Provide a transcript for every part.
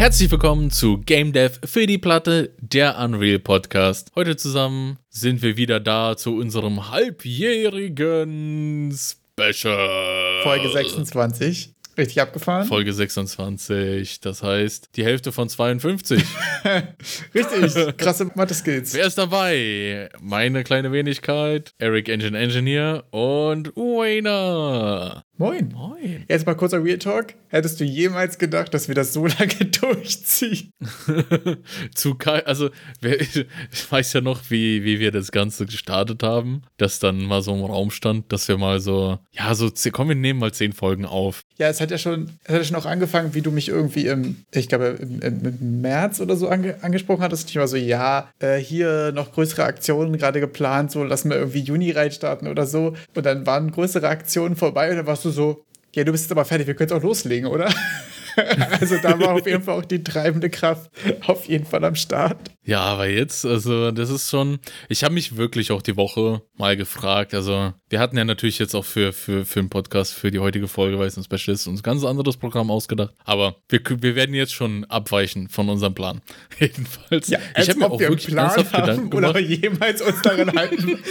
Herzlich willkommen zu Game Dev für die Platte, der Unreal Podcast. Heute zusammen sind wir wieder da zu unserem halbjährigen Special. Folge 26. Richtig abgefahren. Folge 26, das heißt die Hälfte von 52. Richtig, krasse Mathe-Skills. Wer ist dabei? Meine kleine Wenigkeit, Eric Engine Engineer und Wayner. Moin. Moin. Jetzt mal kurzer Real Talk. Hättest du jemals gedacht, dass wir das so lange durchziehen? Zu Kai, also ich weiß ja noch, wie, wie wir das Ganze gestartet haben, dass dann mal so im Raum stand, dass wir mal so, ja, so, komm, wir nehmen mal zehn Folgen auf. Ja, es hat ja schon, es hat ja schon auch angefangen, wie du mich irgendwie im, ich glaube, im, im März oder so ange, angesprochen hattest. Ich war so, ja, äh, hier noch größere Aktionen gerade geplant, so lassen wir irgendwie Juni reinstarten oder so. Und dann waren größere Aktionen vorbei und dann warst du so, ja, du bist jetzt aber fertig, wir können jetzt auch loslegen, oder? also da war auf jeden Fall auch die treibende Kraft auf jeden Fall am Start. Ja, aber jetzt, also das ist schon, ich habe mich wirklich auch die Woche mal gefragt, also wir hatten ja natürlich jetzt auch für, für, für den Podcast, für die heutige Folge, weil es ein Special ist, uns ein ganz anderes Programm ausgedacht, aber wir, wir werden jetzt schon abweichen von unserem Plan. Jedenfalls. Ja, ich habe mir auch wirklich Plan haben Gedanken gemacht. oder jemals uns daran halten.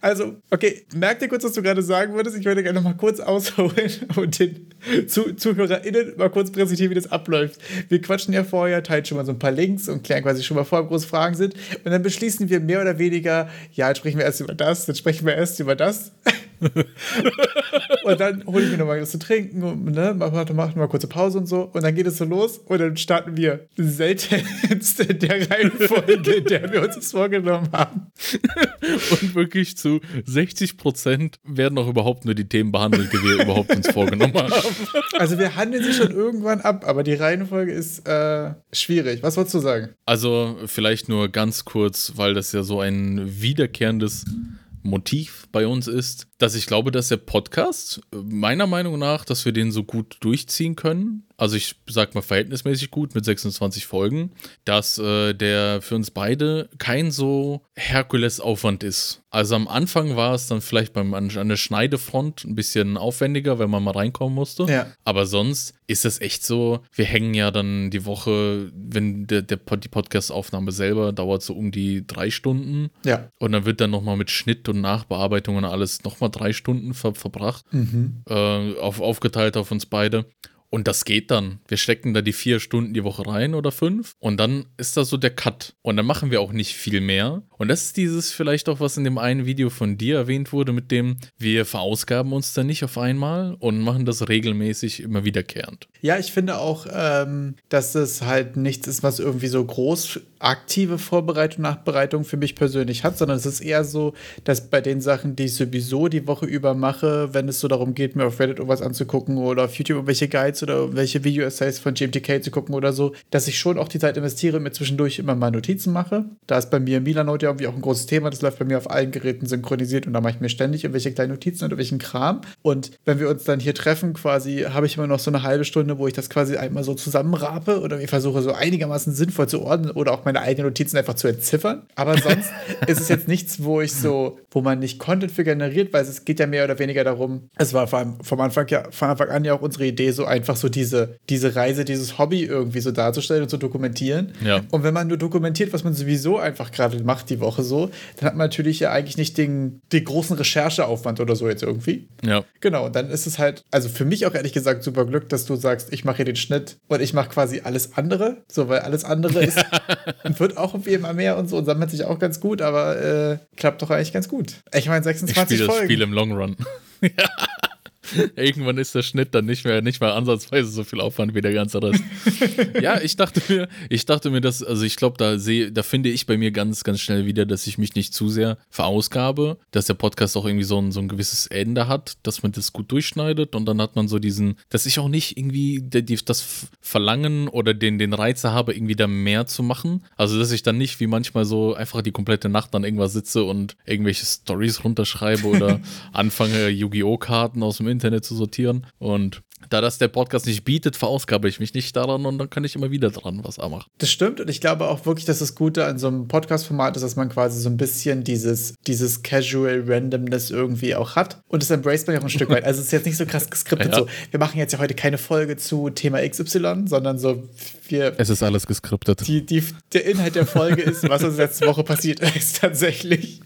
Also, okay, merk dir kurz, was du gerade sagen würdest. Ich würde gerne noch mal kurz ausholen und den Zu ZuhörerInnen mal kurz präsentieren, wie das abläuft. Wir quatschen ja vorher, teilen schon mal so ein paar Links und klären quasi schon mal vor, ob große Fragen sind. Und dann beschließen wir mehr oder weniger, ja, jetzt sprechen wir erst über das, dann sprechen wir erst über das. und dann hole ich mir nochmal was zu trinken und ne, machen mach mal kurze Pause und so. Und dann geht es so los und dann starten wir seltenst in der Reihenfolge, in der wir uns das vorgenommen haben. und wirklich zu 60 Prozent werden auch überhaupt nur die Themen behandelt, die wir überhaupt uns vorgenommen haben. Also wir handeln sie schon irgendwann ab, aber die Reihenfolge ist äh, schwierig. Was wolltest du sagen? Also vielleicht nur ganz kurz, weil das ja so ein wiederkehrendes Motiv bei uns ist, dass ich glaube, dass der Podcast meiner Meinung nach, dass wir den so gut durchziehen können. Also ich sag mal verhältnismäßig gut mit 26 Folgen, dass äh, der für uns beide kein so Herkulesaufwand ist. Also am Anfang war es dann vielleicht beim, an, an der Schneidefront ein bisschen aufwendiger, wenn man mal reinkommen musste. Ja. Aber sonst ist es echt so, wir hängen ja dann die Woche, wenn der, der die Podcast-Aufnahme selber dauert so um die drei Stunden. Ja. Und dann wird dann nochmal mit Schnitt und Nachbearbeitung und alles nochmal drei Stunden ver verbracht. Mhm. Äh, auf, aufgeteilt auf uns beide. Und das geht dann. Wir stecken da die vier Stunden die Woche rein oder fünf. Und dann ist da so der Cut. Und dann machen wir auch nicht viel mehr. Und das ist dieses vielleicht auch, was in dem einen Video von dir erwähnt wurde, mit dem wir verausgaben uns dann nicht auf einmal und machen das regelmäßig immer wiederkehrend. Ja, ich finde auch, ähm, dass es halt nichts ist, was irgendwie so groß aktive Vorbereitung, Nachbereitung für mich persönlich hat, sondern es ist eher so, dass bei den Sachen, die ich sowieso die Woche über mache, wenn es so darum geht, mir auf Reddit irgendwas anzugucken oder auf YouTube irgendwelche Guides oder irgendwelche Video-Essays von GMTK zu gucken oder so, dass ich schon auch die Zeit investiere, mir zwischendurch immer mal Notizen mache. Da ist bei mir Milanote ja irgendwie auch ein großes Thema, das läuft bei mir auf allen Geräten synchronisiert und da mache ich mir ständig irgendwelche kleinen Notizen und irgendwelchen Kram. Und wenn wir uns dann hier treffen, quasi, habe ich immer noch so eine halbe Stunde, wo ich das quasi einmal so zusammenrape oder ich versuche so einigermaßen sinnvoll zu ordnen oder auch meine eigenen Notizen einfach zu entziffern. Aber sonst ist es jetzt nichts, wo ich so, wo man nicht Content für generiert, weil es geht ja mehr oder weniger darum, es war vor allem vom Anfang ja, von Anfang an ja auch unsere Idee, so einfach so diese, diese Reise, dieses Hobby irgendwie so darzustellen und zu dokumentieren. Ja. Und wenn man nur dokumentiert, was man sowieso einfach gerade macht die Woche so, dann hat man natürlich ja eigentlich nicht den, den großen Rechercheaufwand oder so jetzt irgendwie. Ja. Genau, und dann ist es halt, also für mich auch ehrlich gesagt super Glück, dass du sagst, ich mache hier den Schnitt und ich mache quasi alles andere, so, weil alles andere ist, wird auch irgendwie immer mehr und so und sammelt sich auch ganz gut, aber äh, klappt doch eigentlich ganz gut. Ich meine, 26 ich spiele Folgen. das Spiel im Long Run. Irgendwann ist der Schnitt dann nicht mehr, nicht mehr ansatzweise so viel Aufwand wie der ganze Rest. ja, ich dachte mir, ich dachte mir, dass, also ich glaube, da sehe, da finde ich bei mir ganz, ganz schnell wieder, dass ich mich nicht zu sehr verausgabe, dass der Podcast auch irgendwie so ein, so ein gewisses Ende hat, dass man das gut durchschneidet und dann hat man so diesen, dass ich auch nicht irgendwie die, das Verlangen oder den, den Reiz habe, irgendwie da mehr zu machen. Also, dass ich dann nicht wie manchmal so einfach die komplette Nacht an irgendwas sitze und irgendwelche Stories runterschreibe oder anfange, Yu-Gi-Oh! Karten aus dem Internet zu sortieren. Und da das der Podcast nicht bietet, verausgabe ich mich nicht daran und dann kann ich immer wieder dran was machen. Das stimmt und ich glaube auch wirklich, dass das Gute an so einem Podcast-Format ist, dass man quasi so ein bisschen dieses, dieses Casual Randomness irgendwie auch hat und das embraced man ja auch ein Stück weit. Also es ist jetzt nicht so krass geskriptet, ja. so wir machen jetzt ja heute keine Folge zu Thema XY, sondern so wir. Es ist alles geskriptet. Die, die, der Inhalt der Folge ist, was uns letzte Woche passiert ist, tatsächlich.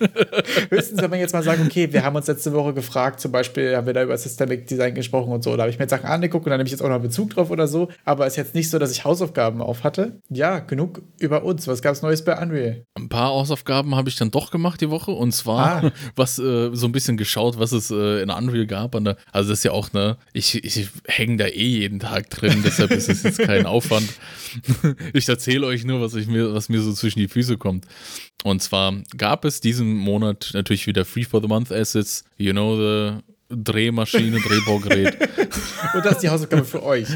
Höchstens, wenn man jetzt mal sagt, okay, wir haben uns letzte Woche gefragt, zum Beispiel haben wir da über Systemic Design gesprochen und so, da habe ich mir jetzt Sachen angeguckt und da nehme ich jetzt auch noch Bezug drauf oder so, aber es ist jetzt nicht so, dass ich Hausaufgaben auf hatte. Ja, genug über uns. Was gab es Neues bei Unreal? Ein paar Hausaufgaben habe ich dann doch gemacht die Woche und zwar ah. was äh, so ein bisschen geschaut, was es äh, in Unreal gab. Der, also das ist ja auch, ne, ich, ich hänge da eh jeden Tag drin, deshalb ist es jetzt kein Aufwand. ich erzähle euch nur, was, ich mir, was mir so zwischen die Füße kommt. Und zwar gab es diesen Monat natürlich wieder Free for the Month Assets, you know, the Drehmaschine, Drehbaugerät. Und das ist die Hausaufgabe für euch.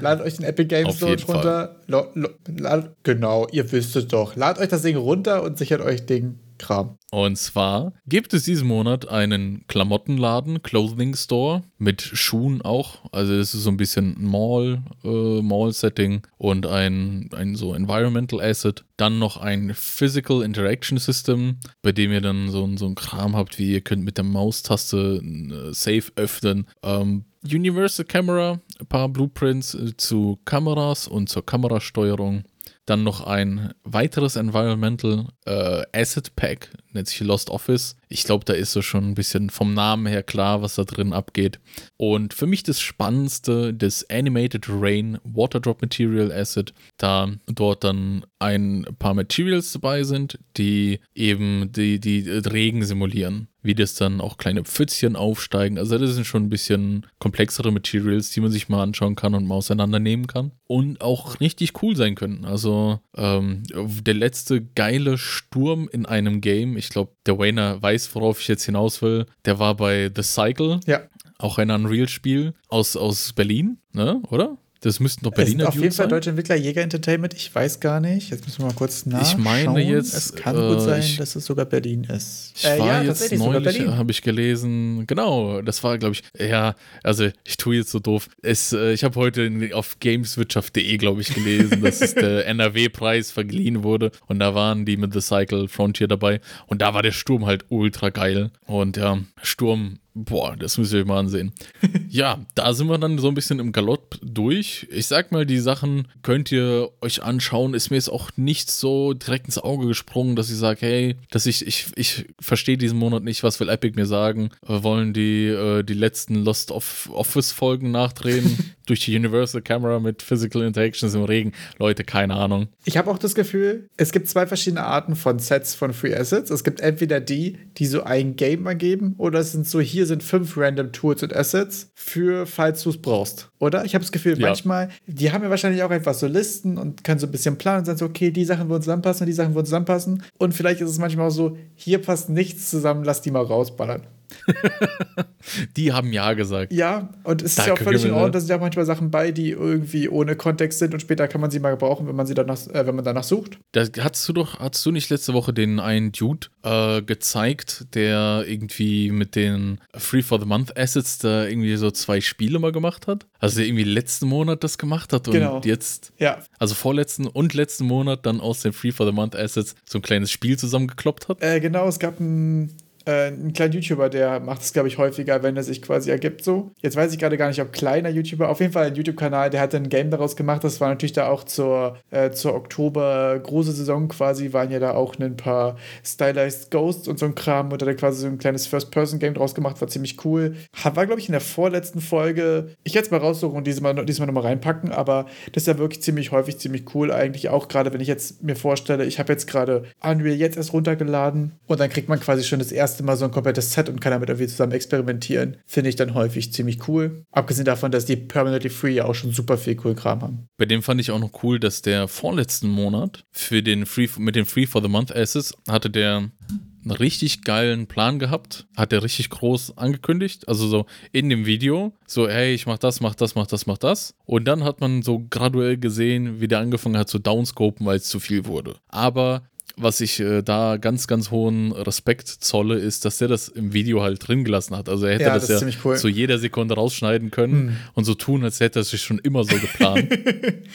Ladet euch den Epic Games Store runter. Lo, lo, lad, genau, ihr wisst es doch. Ladet euch das Ding runter und sichert euch den Kram. Und zwar gibt es diesen Monat einen Klamottenladen, Clothing Store, mit Schuhen auch. Also es ist so ein bisschen Mall, äh, Mall-Setting und ein, ein so Environmental Asset. Dann noch ein Physical Interaction System, bei dem ihr dann so, so ein Kram habt, wie ihr könnt mit der Maustaste äh, Safe öffnen. Ähm, Universal Camera, ein paar Blueprints äh, zu Kameras und zur Kamerasteuerung. Dann noch ein weiteres Environmental äh, Asset Pack, nennt sich Lost Office. Ich glaube, da ist so schon ein bisschen vom Namen her klar, was da drin abgeht. Und für mich das Spannendste, das Animated Rain Waterdrop Material Asset, da dort dann ein paar Materials dabei sind, die eben die, die Regen simulieren wie das dann auch kleine Pfützchen aufsteigen. Also das sind schon ein bisschen komplexere Materials, die man sich mal anschauen kann und mal auseinandernehmen kann. Und auch richtig cool sein können. Also ähm, der letzte geile Sturm in einem Game, ich glaube, der Wayner weiß, worauf ich jetzt hinaus will, der war bei The Cycle. Ja. Auch ein Unreal-Spiel aus, aus Berlin, ne? oder? Das müssten doch Berliner es Auf jeden Fall deutsche Entwickler Jäger Entertainment. Ich weiß gar nicht. Jetzt müssen wir mal kurz nachschauen. Ich meine jetzt. Es kann äh, gut sein, ich, dass es sogar Berlin ist. Ich äh, war ja, jetzt neulich, habe ich gelesen. Genau, das war, glaube ich. Ja, also ich tue jetzt so doof. Es, äh, ich habe heute auf gameswirtschaft.de, glaube ich, gelesen, dass es der NRW-Preis verliehen wurde. Und da waren die mit The Cycle Frontier dabei. Und da war der Sturm halt ultra geil. Und ja, Sturm Boah, das müsst ihr euch mal ansehen. ja, da sind wir dann so ein bisschen im Galopp durch. Ich sag mal, die Sachen könnt ihr euch anschauen. Ist mir jetzt auch nicht so direkt ins Auge gesprungen, dass ich sage, hey, dass ich, ich, ich verstehe diesen Monat nicht, was will Epic mir sagen? Wollen die, äh, die letzten Lost of Office-Folgen nachdrehen durch die Universal Camera mit Physical Interactions im Regen. Leute, keine Ahnung. Ich habe auch das Gefühl, es gibt zwei verschiedene Arten von Sets von Free Assets. Es gibt entweder die, die so ein Game ergeben, oder es sind so hier sind fünf Random Tools und Assets für, falls du es brauchst. Oder? Ich habe das Gefühl, ja. manchmal, die haben ja wahrscheinlich auch einfach so Listen und können so ein bisschen planen und sagen so, okay, die Sachen würden zusammenpassen und die Sachen würden zusammenpassen. Und vielleicht ist es manchmal auch so, hier passt nichts zusammen, lass die mal rausballern. die haben ja gesagt. Ja, und es ist ja auch völlig in Ordnung, da sind ja manchmal Sachen bei, die irgendwie ohne Kontext sind und später kann man sie mal gebrauchen, wenn man sie danach, äh, wenn man danach sucht. Da hast du doch, hast du nicht letzte Woche den einen Dude äh, gezeigt, der irgendwie mit den Free for the Month Assets da irgendwie so zwei Spiele mal gemacht hat? Also der irgendwie letzten Monat das gemacht hat und genau. jetzt, ja. also vorletzten und letzten Monat dann aus den Free for the Month Assets so ein kleines Spiel zusammengekloppt hat? Äh, genau, es gab ein äh, ein kleiner YouTuber, der macht es, glaube ich, häufiger, wenn er sich quasi ergibt so. Jetzt weiß ich gerade gar nicht, ob kleiner YouTuber, auf jeden Fall ein YouTube-Kanal, der hat ein Game daraus gemacht. Das war natürlich da auch zur, äh, zur Oktober große Saison quasi, waren ja da auch ein paar Stylized Ghosts und so ein Kram und hat er quasi so ein kleines First-Person-Game draus gemacht, war ziemlich cool. War, glaube ich, in der vorletzten Folge. Ich es mal raussuchen und diesmal, diesmal nochmal reinpacken, aber das ist ja wirklich ziemlich häufig, ziemlich cool eigentlich. Auch gerade, wenn ich jetzt mir vorstelle, ich habe jetzt gerade Unreal jetzt erst runtergeladen und dann kriegt man quasi schon das erste erste Mal so ein komplettes Set und kann damit irgendwie zusammen experimentieren, finde ich dann häufig ziemlich cool. Abgesehen davon, dass die Permanently Free ja auch schon super viel cool Kram haben. Bei dem fand ich auch noch cool, dass der vorletzten Monat für den Free, mit den Free for the Month Asses hatte der einen richtig geilen Plan gehabt, hat er richtig groß angekündigt, also so in dem Video, so hey, ich mach das, mach das, mach das, mach das und dann hat man so graduell gesehen, wie der angefangen hat zu downscopen, weil es zu viel wurde. Aber was ich äh, da ganz, ganz hohen Respekt zolle, ist, dass der das im Video halt drin gelassen hat. Also er hätte Ja, das, das ja cool. zu jeder Sekunde rausschneiden können Hm. und so tun, als hätte er sich schon immer so geplant.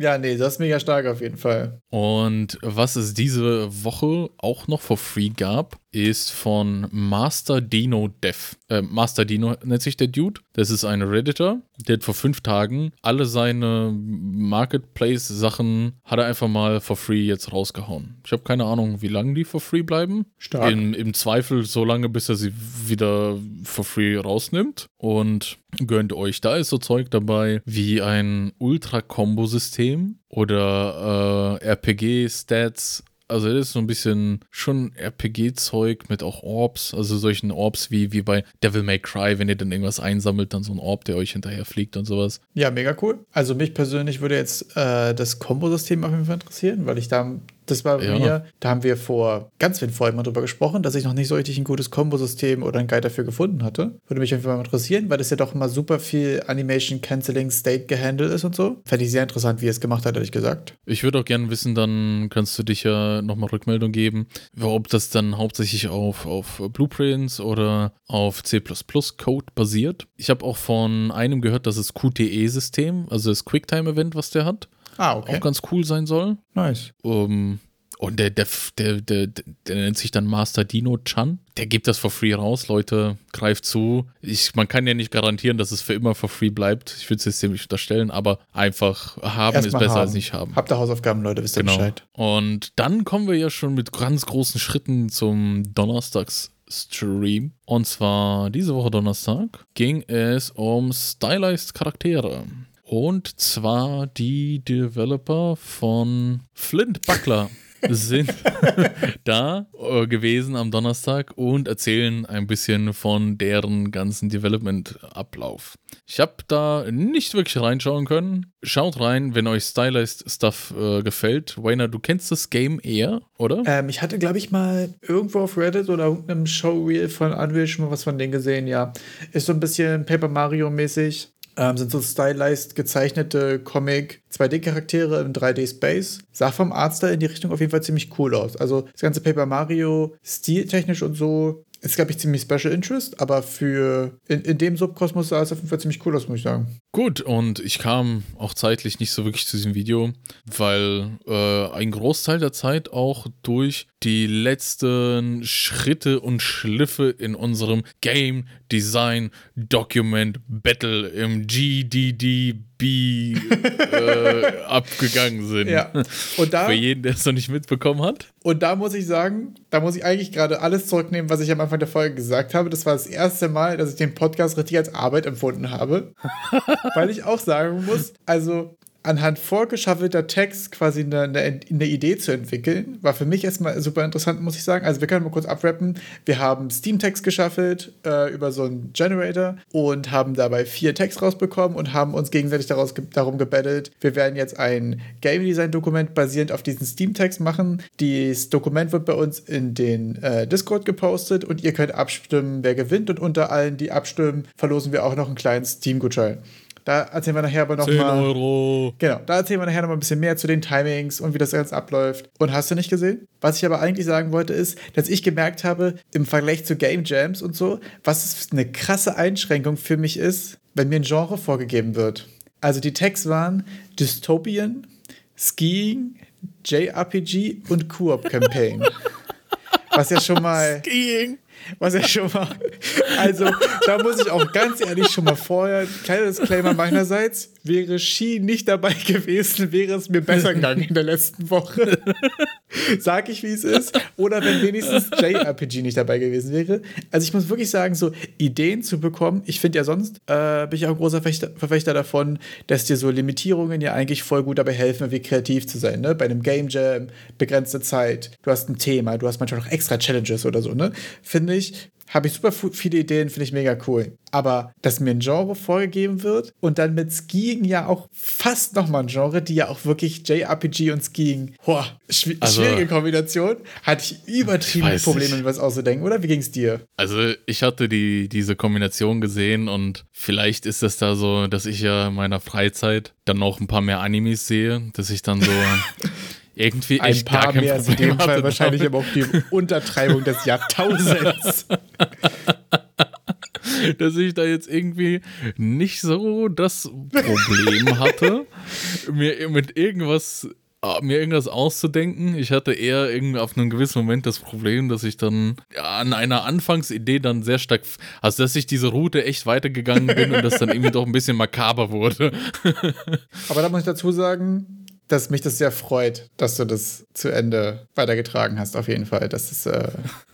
Ja, nee, das ist mega stark auf jeden Fall. Und was es diese Woche auch noch for free gab, ist von Master Dino Dev. Äh, Master Dino nennt sich der Dude. Das ist ein Redditor. Der hat vor fünf Tagen alle seine Marketplace-Sachen hat er einfach mal for free jetzt rausgehauen. Ich habe keine Ahnung, wie lange die for free bleiben. Stark. Im, Im Zweifel so lange, bis er sie wieder for free rausnimmt. Und gönnt euch. Da ist so Zeug dabei wie ein Ultra-Kombo-System oder äh, RPG-Stats. Also das ist so ein bisschen schon RPG-Zeug mit auch Orbs, also solchen Orbs wie, wie bei Devil May Cry, wenn ihr dann irgendwas einsammelt, dann so ein Orb, der euch hinterher fliegt und sowas. Ja, mega cool. Also mich persönlich würde jetzt äh, das Kombosystem auf jeden Fall interessieren, weil ich da, das war bei Ja. mir, da haben wir vor ganz vielen Folgen mal drüber gesprochen, dass ich noch nicht so richtig ein gutes Kombosystem oder einen Guide dafür gefunden hatte. Würde mich auf jeden Fall mal interessieren, weil das ja doch immer super viel Animation Canceling State gehandelt ist und so. Fände ich sehr interessant, wie er es gemacht hat, ehrlich gesagt. Ich würde auch gerne wissen, dann kannst du dich ja nochmal Rückmeldung geben, ob das dann hauptsächlich auf, auf Blueprints oder auf C++-Code basiert. Ich habe auch von einem gehört, dass das QTE-System, also das Quicktime-Event, was der hat, Ah, okay. auch ganz cool sein soll. Nice. Um, und der, der, der, der, der nennt sich dann Master Dino Chan. Der gibt das for free raus, Leute. Greift zu. Ich, man kann ja nicht garantieren, dass es für immer for free bleibt. Ich würde es jetzt ziemlich unterstellen, aber einfach haben ist Erstmal besser haben. als nicht haben. Habt ihr Hausaufgaben, Leute, wisst ihr Genau. Bescheid. Und dann kommen wir ja schon mit ganz großen Schritten zum Donnerstags-Stream. Und zwar diese Woche Donnerstag ging es um Stylized Charaktere. Und zwar die Developer von Flint Buckler sind da äh, gewesen am Donnerstag und erzählen ein bisschen von deren ganzen Development-Ablauf. Ich habe da nicht wirklich reinschauen können. Schaut rein, wenn euch Stylized Stuff äh, gefällt. Wayner, du kennst das Game eher, oder? Ähm, ich hatte, glaube ich, mal irgendwo auf Reddit oder irgendeinem Showreel von Unreal schon mal was von denen gesehen, ja. Ist so ein bisschen Paper Mario-mäßig. Ähm, sind so stylized gezeichnete Comic 2D-Charaktere im 3D-Space. Sah vom Artstyle in die Richtung auf jeden Fall ziemlich cool aus. Also das ganze Paper Mario stiltechnisch und so ist, glaube ich, ziemlich Special Interest, aber für in, in dem Subkosmos sah es auf jeden Fall ziemlich cool aus, muss ich sagen. Gut, und ich kam auch zeitlich nicht so wirklich zu diesem Video, weil äh, ein Großteil der Zeit auch durch die letzten Schritte und Schliffe in unserem Game Design Document Battle im GDDB äh, abgegangen sind. Ja. Und da Für jeden, der es noch nicht mitbekommen hat. Und da muss ich sagen, da muss ich eigentlich gerade alles zurücknehmen, was ich am Anfang der Folge gesagt habe. Das war das erste Mal, dass ich den Podcast richtig als Arbeit empfunden habe. Weil ich auch sagen muss, also anhand vorgeschaffelter Text quasi eine, eine, eine Idee zu entwickeln, war für mich erstmal super interessant, muss ich sagen. Also wir können mal kurz abrappen. Wir haben Steam-Text geschaffelt äh, über so einen Generator und haben dabei vier Text rausbekommen und haben uns gegenseitig daraus darum gebettelt. Wir werden jetzt ein Game Design-Dokument basierend auf diesen Steam-Text machen. Dieses Dokument wird bei uns in den äh, Discord gepostet und ihr könnt abstimmen, wer gewinnt. Und unter allen, die abstimmen, verlosen wir auch noch einen kleinen Steam-Gutschein. Da erzählen wir nachher aber noch 10 mal. Euro. Genau, da erzählen wir nachher noch mal ein bisschen mehr zu den Timings und wie das Ganze abläuft. Und hast du nicht gesehen? Was ich aber eigentlich sagen wollte, ist, dass ich gemerkt habe, im Vergleich zu Game Jams und so, was eine krasse Einschränkung für mich ist, wenn mir ein Genre vorgegeben wird. Also die Tags waren Dystopian, Skiing, JRPG und Coop Campaign. Was ja schon mal Skiing. Was ja schon mal. Also, da muss ich auch ganz ehrlich schon mal vorher, kleiner Disclaimer meinerseits, wäre Ski nicht dabei gewesen, wäre es mir besser gegangen in der letzten Woche. Sag ich, wie es ist. Oder wenn wenigstens JRPG nicht dabei gewesen wäre. Also, ich muss wirklich sagen, so Ideen zu bekommen, ich finde ja sonst, äh, bin ich auch ein großer Verfechter, Verfechter davon, dass dir so Limitierungen ja eigentlich voll gut dabei helfen, irgendwie kreativ zu sein. Ne? Bei einem Game Jam, begrenzte Zeit, du hast ein Thema, du hast manchmal noch extra Challenges oder so, ne? Finde ich, habe ich super viele Ideen, finde ich mega cool. Aber dass mir ein Genre vorgegeben wird und dann mit Skiing ja auch fast nochmal ein Genre, die ja auch wirklich JRPG und Skiing, boah, schwi Also- schwierige Kombination, hatte ich übertriebene weiß Probleme, mir was auszudenken, oder? Wie ging's dir? Also ich hatte die, diese Kombination gesehen und vielleicht ist das da so, dass ich ja in meiner Freizeit dann noch ein paar mehr Animes sehe, dass ich dann so, irgendwie Ein paar mehr ist in Problem dem Fall wahrscheinlich damit. aber auch die Untertreibung des Jahrtausends. dass ich da jetzt irgendwie nicht so das Problem hatte, mir mit irgendwas ah, mir irgendwas auszudenken. Ich hatte eher irgendwie auf einen gewissen Moment das Problem, dass ich dann ja, an einer Anfangsidee dann sehr stark, also dass ich diese Route echt weitergegangen bin und das dann irgendwie doch ein bisschen makaber wurde. Aber da muss ich dazu sagen, dass mich das sehr freut, dass du das zu Ende weitergetragen hast, auf jeden Fall. Das ist, äh,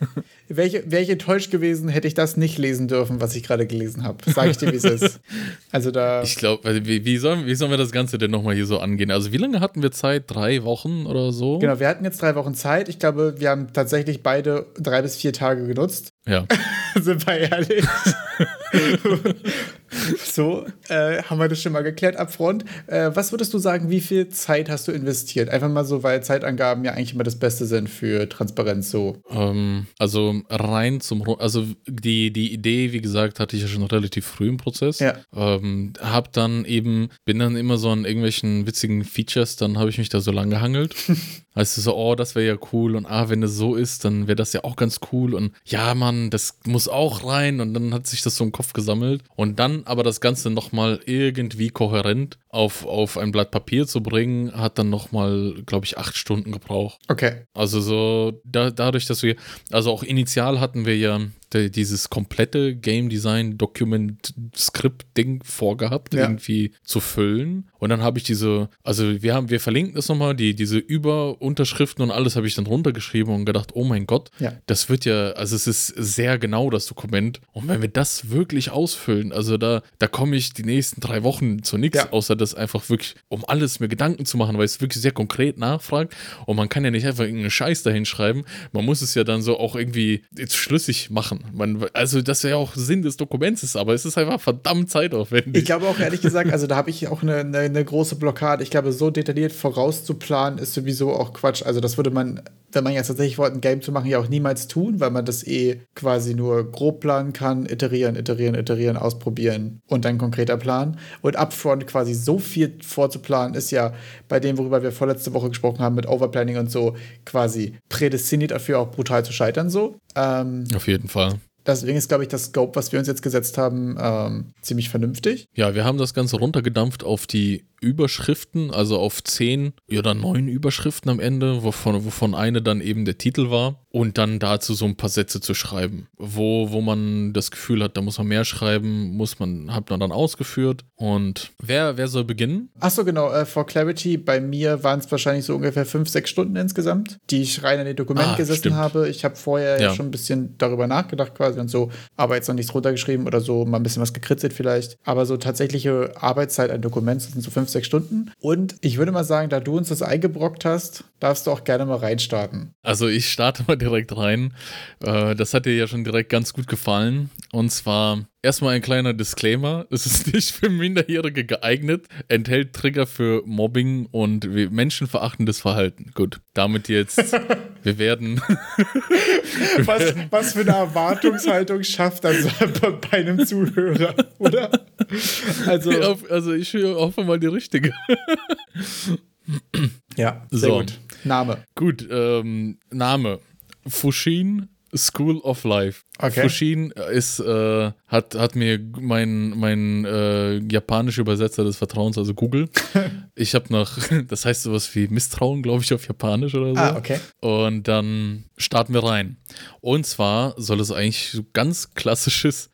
wäre ich enttäuscht gewesen, hätte ich das nicht lesen dürfen, was ich gerade gelesen habe. Sag ich dir, wie es ist. Also da. Ich glaube, wie, wie, sollen, wie sollen wir das Ganze denn nochmal hier so angehen? Also wie lange hatten wir Zeit? Drei Wochen oder so? Genau, wir hatten jetzt drei Wochen Zeit. Ich glaube, wir haben tatsächlich beide drei bis vier Tage genutzt. Ja. Sind wir ehrlich? so, äh, haben wir das schon mal geklärt ab Front. Äh, was würdest du sagen, wie viel Zeit hast du investiert? Einfach mal so, weil Zeitangaben ja eigentlich immer das Beste sind für Transparenz so. Ähm, also rein zum, also die, die Idee, wie gesagt, hatte ich ja schon relativ früh im Prozess. Ja. Ähm, hab dann eben, bin dann immer so an irgendwelchen witzigen Features, dann habe ich mich da so lang gehangelt. Weißt du, so, oh, das wäre ja cool und ah, wenn es so ist, dann wäre das ja auch ganz cool und ja, Mann, das muss auch rein und dann hat sich das so im Kopf gesammelt und dann aber das Ganze nochmal irgendwie kohärent auf, auf ein Blatt Papier zu bringen, hat dann nochmal, glaube ich, acht Stunden gebraucht. Okay. Also so da, dadurch, dass wir, also auch initial hatten wir ja dieses komplette Game Design Document Script Ding vorgehabt, Ja. irgendwie zu füllen. Und dann habe ich diese, also wir haben, wir verlinken das nochmal, die, diese Überunterschriften und alles habe ich dann runtergeschrieben und gedacht, oh mein Gott, Ja. das wird ja, also es ist sehr genau das Dokument. Und wenn wir das wirklich ausfüllen, also da, da komme ich die nächsten drei Wochen zu nichts, Ja. außer das einfach wirklich, um alles mir Gedanken zu machen, weil es wirklich sehr konkret nachfragt. Und man kann ja nicht einfach irgendeinen Scheiß dahin schreiben. Man muss es ja dann so auch irgendwie jetzt schlüssig machen. Man, also das ja auch Sinn des Dokuments ist, aber es ist einfach verdammt zeitaufwendig. Ich glaube auch ehrlich gesagt, also da habe ich auch eine, eine, eine große Blockade. Ich glaube, so detailliert vorauszuplanen ist sowieso auch Quatsch. Also das würde man, wenn man jetzt tatsächlich wollte, ein Game zu machen, ja auch niemals tun, weil man das eh quasi nur grob planen kann, iterieren, iterieren, iterieren, ausprobieren und dann konkreter planen. Und upfront quasi so viel vorzuplanen, ist ja bei dem, worüber wir vorletzte Woche gesprochen haben, mit Overplanning und so, quasi prädestiniert dafür auch brutal zu scheitern so. Ähm, Auf jeden Fall. Deswegen ist, glaube ich, das Scope, was wir uns jetzt gesetzt haben, ähm, ziemlich vernünftig. Ja, wir haben das Ganze runtergedampft auf die Überschriften, also auf zehn oder neun Überschriften am Ende, wovon, wovon eine dann eben der Titel war. Und dann dazu so ein paar Sätze zu schreiben, wo, wo man das Gefühl hat, da muss man mehr schreiben, muss man, hat man dann ausgeführt. Und wer, wer soll beginnen? Achso, genau, äh, for clarity, bei mir waren es wahrscheinlich so ungefähr fünf, sechs Stunden insgesamt, die ich rein in den Dokument Ah, gesessen stimmt. habe. Ich habe vorher ja. Schon ein bisschen darüber nachgedacht quasi und so, aber jetzt noch nichts runtergeschrieben oder so, mal ein bisschen was gekritzelt vielleicht. Aber so tatsächliche Arbeitszeit ein Dokument sind so fünf, sechs Stunden. Und ich würde mal sagen, da du uns das eingebrockt hast, darfst du auch gerne mal reinstarten. Also ich starte mal direkt rein. Äh, das hat dir ja schon direkt ganz gut gefallen. Und zwar erstmal ein kleiner Disclaimer. Es ist nicht für Minderjährige geeignet, enthält Trigger für Mobbing und menschenverachtendes Verhalten. Gut, damit jetzt, wir werden, Was, was für eine Erwartungshaltung schafft das bei einem Zuhörer, oder? Also, also ich hoffe mal die richtige. ja, sehr So. gut. Name. Gut, ähm, Name. Fushin School of Life. Okay. Fushin ist, äh, hat, hat mir mein, mein äh, japanischer Übersetzer des Vertrauens, also Google. ich habe nach, das heißt sowas wie Misstrauen, glaube ich, auf Japanisch oder so. Ah, okay. Und dann starten wir rein. Und zwar soll es eigentlich so ganz klassisches,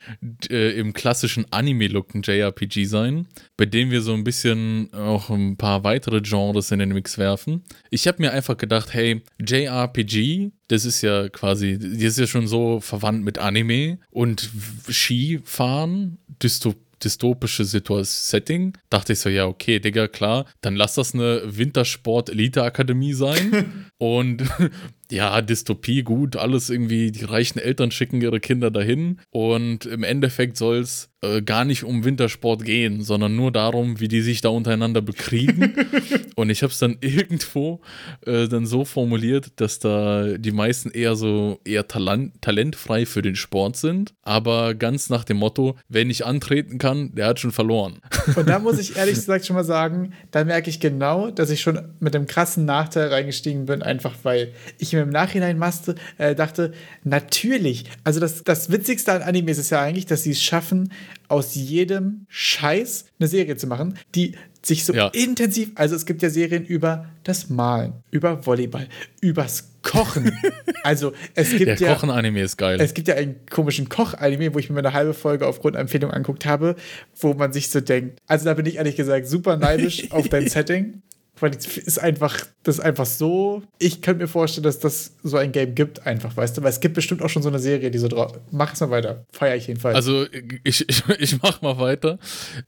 äh, im klassischen Anime-Look ein JRPG sein, bei dem wir so ein bisschen auch ein paar weitere Genres in den Mix werfen. Ich habe mir einfach gedacht, hey, JRPG, das ist ja quasi, das ist ja schon so verwandt mit Anime und Skifahren, Dystop dystopische Setting, dachte ich so, ja, okay, Digga, klar, dann lass das eine Wintersport-Elite-Akademie sein. und ja, Dystopie, gut, alles irgendwie, die reichen Eltern schicken ihre Kinder dahin. Und im Endeffekt soll es äh, gar nicht um Wintersport gehen, sondern nur darum, wie die sich da untereinander bekriegen. und ich habe es dann irgendwo äh, dann so formuliert, dass da die meisten eher so eher talent, talentfrei für den Sport sind, aber ganz nach dem Motto, wer nicht antreten kann, der hat schon verloren. Und da muss ich ehrlich gesagt schon mal sagen, da merke ich genau, dass ich schon mit einem krassen Nachteil reingestiegen bin, einfach weil ich mir im Nachhinein maste, äh, dachte, natürlich, also das, das Witzigste an Animes ist ja eigentlich, dass sie es schaffen, aus jedem Scheiß eine Serie zu machen, die sich so ja. intensiv, also es gibt ja Serien über das Malen, über Volleyball, übers Kochen. also es gibt Der ja. Kochen-Anime ist geil. Es gibt ja einen komischen Koch-Anime, wo ich mir eine halbe Folge aufgrund Empfehlung anguckt habe, wo man sich so denkt. Also da bin ich ehrlich gesagt super neidisch auf dein Setting. Ist einfach, das ist einfach so. Ich könnte mir vorstellen, dass das so ein Game gibt, einfach, weißt du? Weil es gibt bestimmt auch schon so eine Serie, die so drauf. Mach es mal weiter. Feier ich jedenfalls. Also, ich, ich, ich mach mal weiter.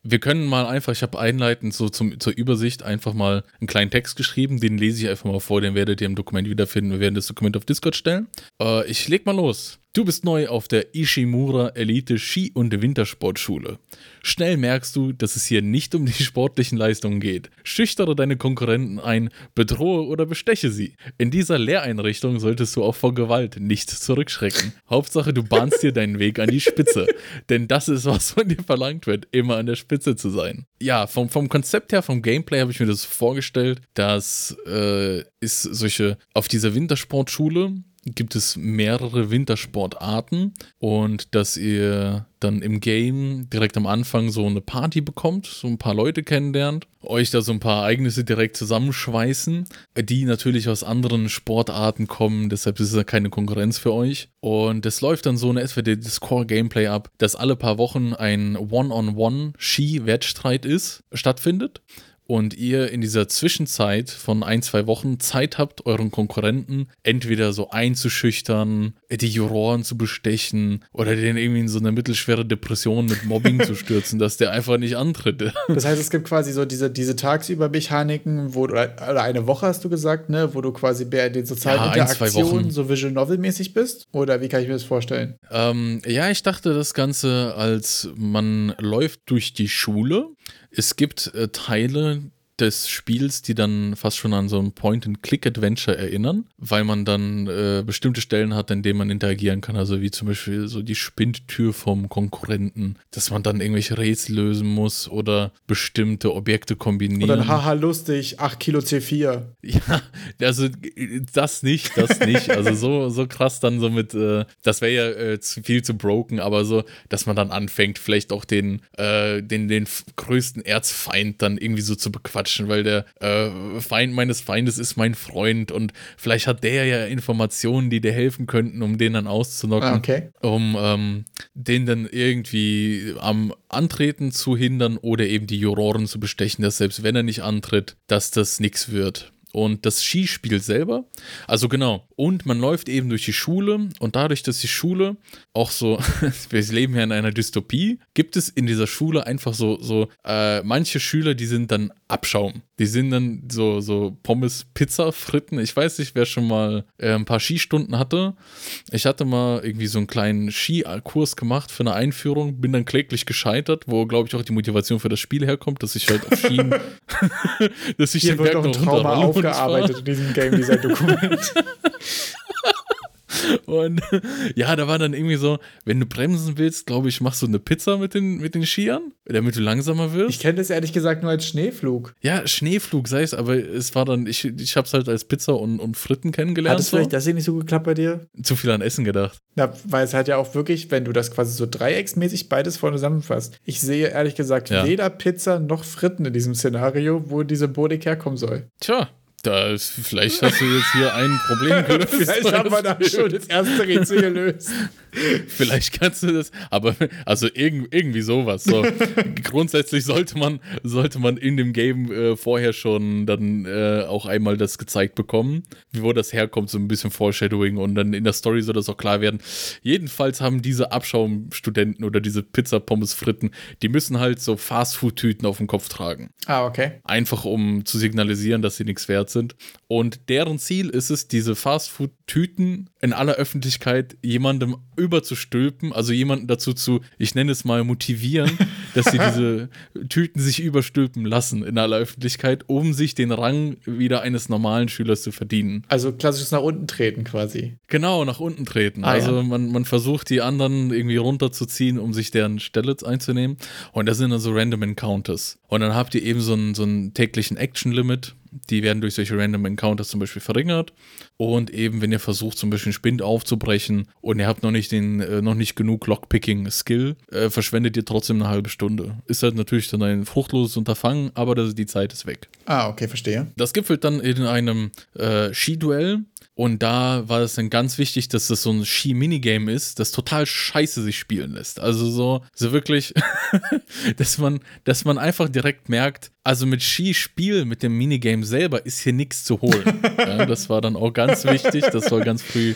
Wir können mal einfach, ich habe einleitend so zum, zur Übersicht einfach mal einen kleinen Text geschrieben. Den lese ich einfach mal vor, den werdet ihr im Dokument wiederfinden. Wir werden das Dokument auf Discord stellen. Äh, ich leg mal los. Du bist neu auf der Ishimura Elite Ski- und Wintersportschule. Schnell merkst du, dass es hier nicht um die sportlichen Leistungen geht. Schüchtere deine Konkurrenten ein, bedrohe oder besteche sie. In dieser Lehreinrichtung solltest du auch vor Gewalt nicht zurückschrecken. Hauptsache, du bahnst dir deinen Weg an die Spitze. Denn das ist, was von dir verlangt wird, immer an der Spitze zu sein. Ja, vom, vom Konzept her, vom Gameplay habe ich mir das vorgestellt, dass äh, ist solche auf dieser Wintersportschule gibt es mehrere Wintersportarten und dass ihr dann im Game direkt am Anfang so eine Party bekommt, so ein paar Leute kennenlernt, euch da so ein paar Ereignisse direkt zusammenschweißen, die natürlich aus anderen Sportarten kommen, deshalb ist es ja keine Konkurrenz für euch. Und es läuft dann so in etwa das Core-Gameplay ab, dass alle paar Wochen ein One-on-One-Ski-Wettstreit ist, stattfindet und ihr in dieser Zwischenzeit von ein, zwei Wochen Zeit habt, euren Konkurrenten entweder so einzuschüchtern, die Juroren zu bestechen oder den irgendwie in so eine mittelschwere Depression mit Mobbing zu stürzen, dass der einfach nicht antritt. Das heißt, es gibt quasi so diese, diese Tagsüber-Mechaniken, wo oder, oder eine Woche hast du gesagt, ne, wo du quasi bei den sozialen ja, Interaktionen so Visual Novel-mäßig bist? Oder wie kann ich mir das vorstellen? Ähm, ja, ich dachte das Ganze als man läuft durch die Schule es gibt äh, Teile des Spiels, die dann fast schon an so ein Point-and-Click-Adventure erinnern, weil man dann äh, bestimmte Stellen hat, in denen man interagieren kann. Also wie zum Beispiel so die Spindtür vom Konkurrenten, dass man dann irgendwelche Rätsel lösen muss oder bestimmte Objekte kombinieren. Oder ein Haha lustig, 8 Kilo C4. Ja, also das nicht, das nicht. Also so, so krass dann so mit, äh, das wäre ja äh, zu viel zu broken, aber so, dass man dann anfängt, vielleicht auch den, äh, den, den größten Erzfeind dann irgendwie so zu bequatschen quatschen, weil der äh, Feind meines Feindes ist mein Freund und vielleicht hat der ja Informationen, die dir helfen könnten, um den dann auszunocken, ah, okay. um ähm, den dann irgendwie am Antreten zu hindern oder eben die Juroren zu bestechen, dass selbst wenn er nicht antritt, dass das nichts wird und das Skispiel selber. Also genau. Und man läuft eben durch die Schule und dadurch, dass die Schule auch so, wir leben ja in einer Dystopie, gibt es in dieser Schule einfach so, so äh, manche Schüler, die sind dann Abschaum. Die sind dann so, so Pommes, Pizza, Fritten. Ich weiß nicht, wer schon mal äh, ein paar Skistunden hatte. Ich hatte mal irgendwie so einen kleinen Skikurs gemacht für eine Einführung, bin dann kläglich gescheitert, wo, glaube ich, auch die Motivation für das Spiel herkommt, dass ich halt auf Skien, dass ich Hier den Berg noch Trauma aufgearbeitet in diesem Game Design Dokument. Und ja, da war dann irgendwie so, wenn du bremsen willst, glaube ich, machst du eine Pizza mit den, mit den Skiern, damit du langsamer wirst. Ich kenne das ehrlich gesagt nur als Schneeflug. Ja, Schneeflug sei es, aber es war dann, ich, ich habe es halt als Pizza und, und Fritten kennengelernt. Hat es so. vielleicht deswegen nicht so geklappt bei dir? Zu viel an Essen gedacht. Na, weil es halt ja auch wirklich, wenn du das quasi so dreiecksmäßig beides vorne zusammenfasst. Ich sehe ehrlich gesagt ja. weder Pizza noch Fritten in diesem Szenario, wo diese Symbolik herkommen soll. Tja, da ist, vielleicht hast du jetzt hier ein Problem gelöst. vielleicht haben wir da schon das erste Rätsel gelöst. vielleicht kannst du das, aber also irg irgendwie sowas. So. Grundsätzlich sollte man, sollte man in dem Game äh, vorher schon dann äh, auch einmal das gezeigt bekommen, wo das herkommt, so ein bisschen Foreshadowing und dann in der Story soll das auch klar werden. Jedenfalls haben diese Abschaumstudenten oder diese Pizza, Pommes, Fritten, die müssen halt so Fastfood-Tüten auf dem Kopf tragen. Ah, okay. Einfach um zu signalisieren, dass sie nichts wert sind. Und deren Ziel ist es, diese Fastfood-Tüten in aller Öffentlichkeit jemandem überzustülpen, also jemanden dazu zu, ich nenne es mal, motivieren, dass sie diese Tüten sich überstülpen lassen in aller Öffentlichkeit, um sich den Rang wieder eines normalen Schülers zu verdienen. Also klassisches nach unten treten quasi. Genau, nach unten treten. Ah, also ja. man, man versucht die anderen irgendwie runterzuziehen, um sich deren Stelle einzunehmen. Und das sind dann so Random Encounters. Und dann habt ihr eben so einen, so einen täglichen Action-Limit. Die werden durch solche Random Encounters zum Beispiel verringert. Und eben, wenn ihr versucht, zum Beispiel einen Spind aufzubrechen und ihr habt noch nicht den, äh, noch nicht genug Lockpicking-Skill, äh, verschwendet ihr trotzdem eine halbe Stunde. Ist halt natürlich dann ein fruchtloses Unterfangen, aber das, die Zeit ist weg. Ah, okay, verstehe. Das gipfelt dann in einem äh, Skiduell. Und da war es dann ganz wichtig, dass das so ein Ski-Minigame ist, das total scheiße sich spielen lässt. Also so, so wirklich, dass man, dass man einfach direkt merkt, also mit Skispiel, mit dem Minigame selber ist hier nichts zu holen. ja, das war dann auch ganz wichtig, das soll ganz früh,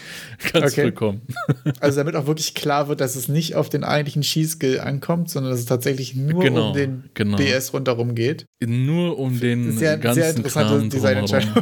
ganz Okay. früh kommen. Also damit auch wirklich klar wird, dass es nicht auf den eigentlichen Skiskill ankommt, sondern dass es tatsächlich nur Genau, um den genau. BS rundherum geht. Nur um den Sehr, ganzen sehr interessante. Designentscheidung.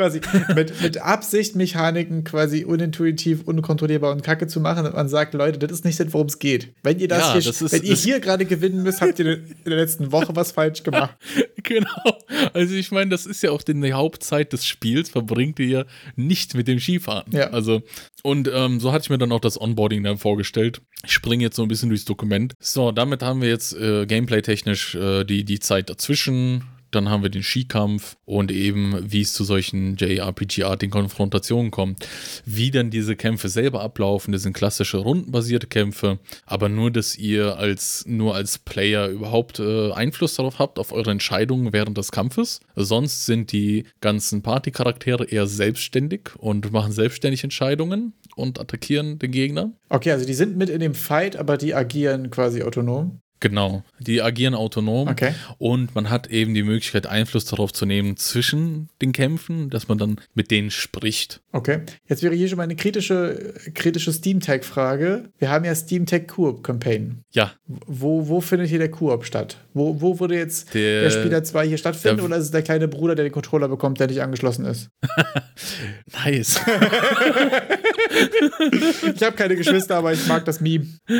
Quasi mit, mit Absicht Mechaniken quasi unintuitiv, unkontrollierbar und kacke zu machen, und man sagt, Leute, das ist nicht das, worum es geht. Wenn ihr das, Ja, hier, das ist- wenn ihr hier gerade gewinnen müsst, habt ihr in der letzten Woche was falsch gemacht. Genau. Also ich meine, das ist ja auch die Hauptzeit des Spiels, verbringt ihr nicht mit dem Skifahren. Ja. Also, und ähm, so hatte ich mir dann auch das Onboarding dann vorgestellt. Ich springe jetzt so ein bisschen durchs Dokument. So, damit haben wir jetzt äh, gameplay-technisch äh, die, die Zeit dazwischen. Dann haben wir den Skikampf und eben, wie es zu solchen JRPG-artigen Konfrontationen kommt. Wie dann diese Kämpfe selber ablaufen, das sind klassische rundenbasierte Kämpfe, aber nur, dass ihr als, nur als Player überhaupt äh, Einfluss darauf habt, auf eure Entscheidungen während des Kampfes. Sonst sind die ganzen Partycharaktere eher selbstständig und machen selbstständig Entscheidungen und attackieren den Gegner. Okay, also die sind mit in dem Fight, aber die agieren quasi autonom. Genau, die agieren autonom Okay. und man hat eben die Möglichkeit, Einfluss darauf zu nehmen zwischen den Kämpfen, dass man dann mit denen spricht. Okay. Jetzt wäre hier schon mal eine kritische, kritische Steam-Tag-Frage. Wir haben ja Steam-Tag Coop Campaign. Ja, Wo, wo findet hier der Koop statt? Wo, wo würde jetzt der, Der- Spieler 2 hier stattfinden der- oder ist es der kleine Bruder, der den Controller bekommt, der nicht angeschlossen ist? nice. Ich habe keine Geschwister, aber ich mag das Meme.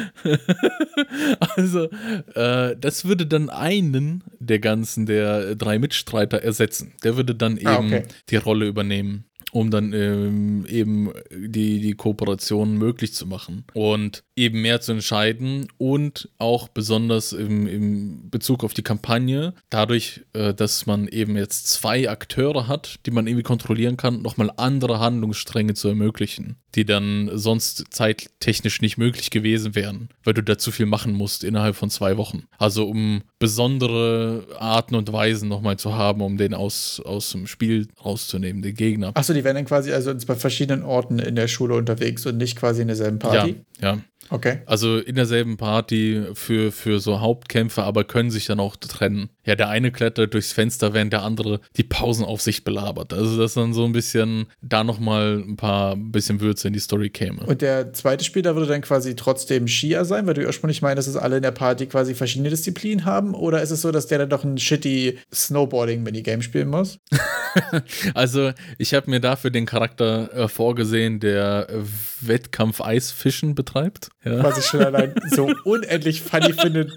Also, äh, das würde dann einen der ganzen, der drei Mitstreiter ersetzen. Der würde dann eben Ah, okay. die Rolle übernehmen, um dann ähm, eben die, die Kooperation möglich zu machen und eben mehr zu entscheiden und auch besonders im, im Bezug auf die Kampagne, dadurch, äh, dass man eben jetzt zwei Akteure hat, die man irgendwie kontrollieren kann, nochmal andere Handlungsstränge zu ermöglichen, die dann sonst zeittechnisch nicht möglich gewesen wären, weil du da zu viel machen musst innerhalb von zwei Wochen. Also um besondere Arten und Weisen nochmal zu haben, um den aus, aus dem Spiel rauszunehmen, den Gegner. Achso, die werden dann quasi also bei verschiedenen Orten in der Schule unterwegs und nicht quasi in derselben Party. Ja, ja. Okay. Also in derselben Party für, für so Hauptkämpfe, aber können sich dann auch trennen. Ja, der eine klettert durchs Fenster, während der andere die Pausenaufsicht belabert. Also das dann so ein bisschen, da nochmal ein paar bisschen Würze in die Story käme. Und der zweite Spieler würde dann quasi trotzdem Skier sein, weil du ursprünglich meinst, dass es alle in der Party quasi verschiedene Disziplinen haben? Oder ist es so, dass der dann doch ein shitty Snowboarding-Minigame spielen muss? Also ich habe mir dafür den Charakter äh, vorgesehen, der äh, Wettkampf Eisfischen betreibt. Ja. was ich schon allein so unendlich funny finde.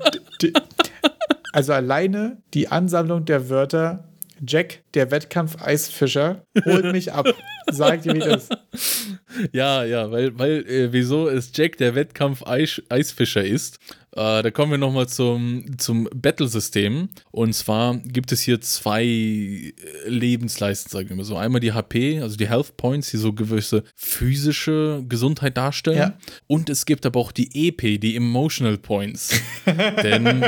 Also alleine die Ansammlung der Wörter Jack, der Wettkampf-Eisfischer, holt mich ab. Sagt ihr, wie das Ja, ja, weil, weil äh, wieso es Jack der Wettkampf Eis, Eisfischer ist. Äh, da kommen wir nochmal zum, zum Battle-System. Und zwar gibt es hier zwei äh, Lebensleisten, sagen wir mal so. Einmal die HP, also die Health Points, die so gewisse physische Gesundheit darstellen. Ja. Und es gibt aber auch die EP, die Emotional Points. Denn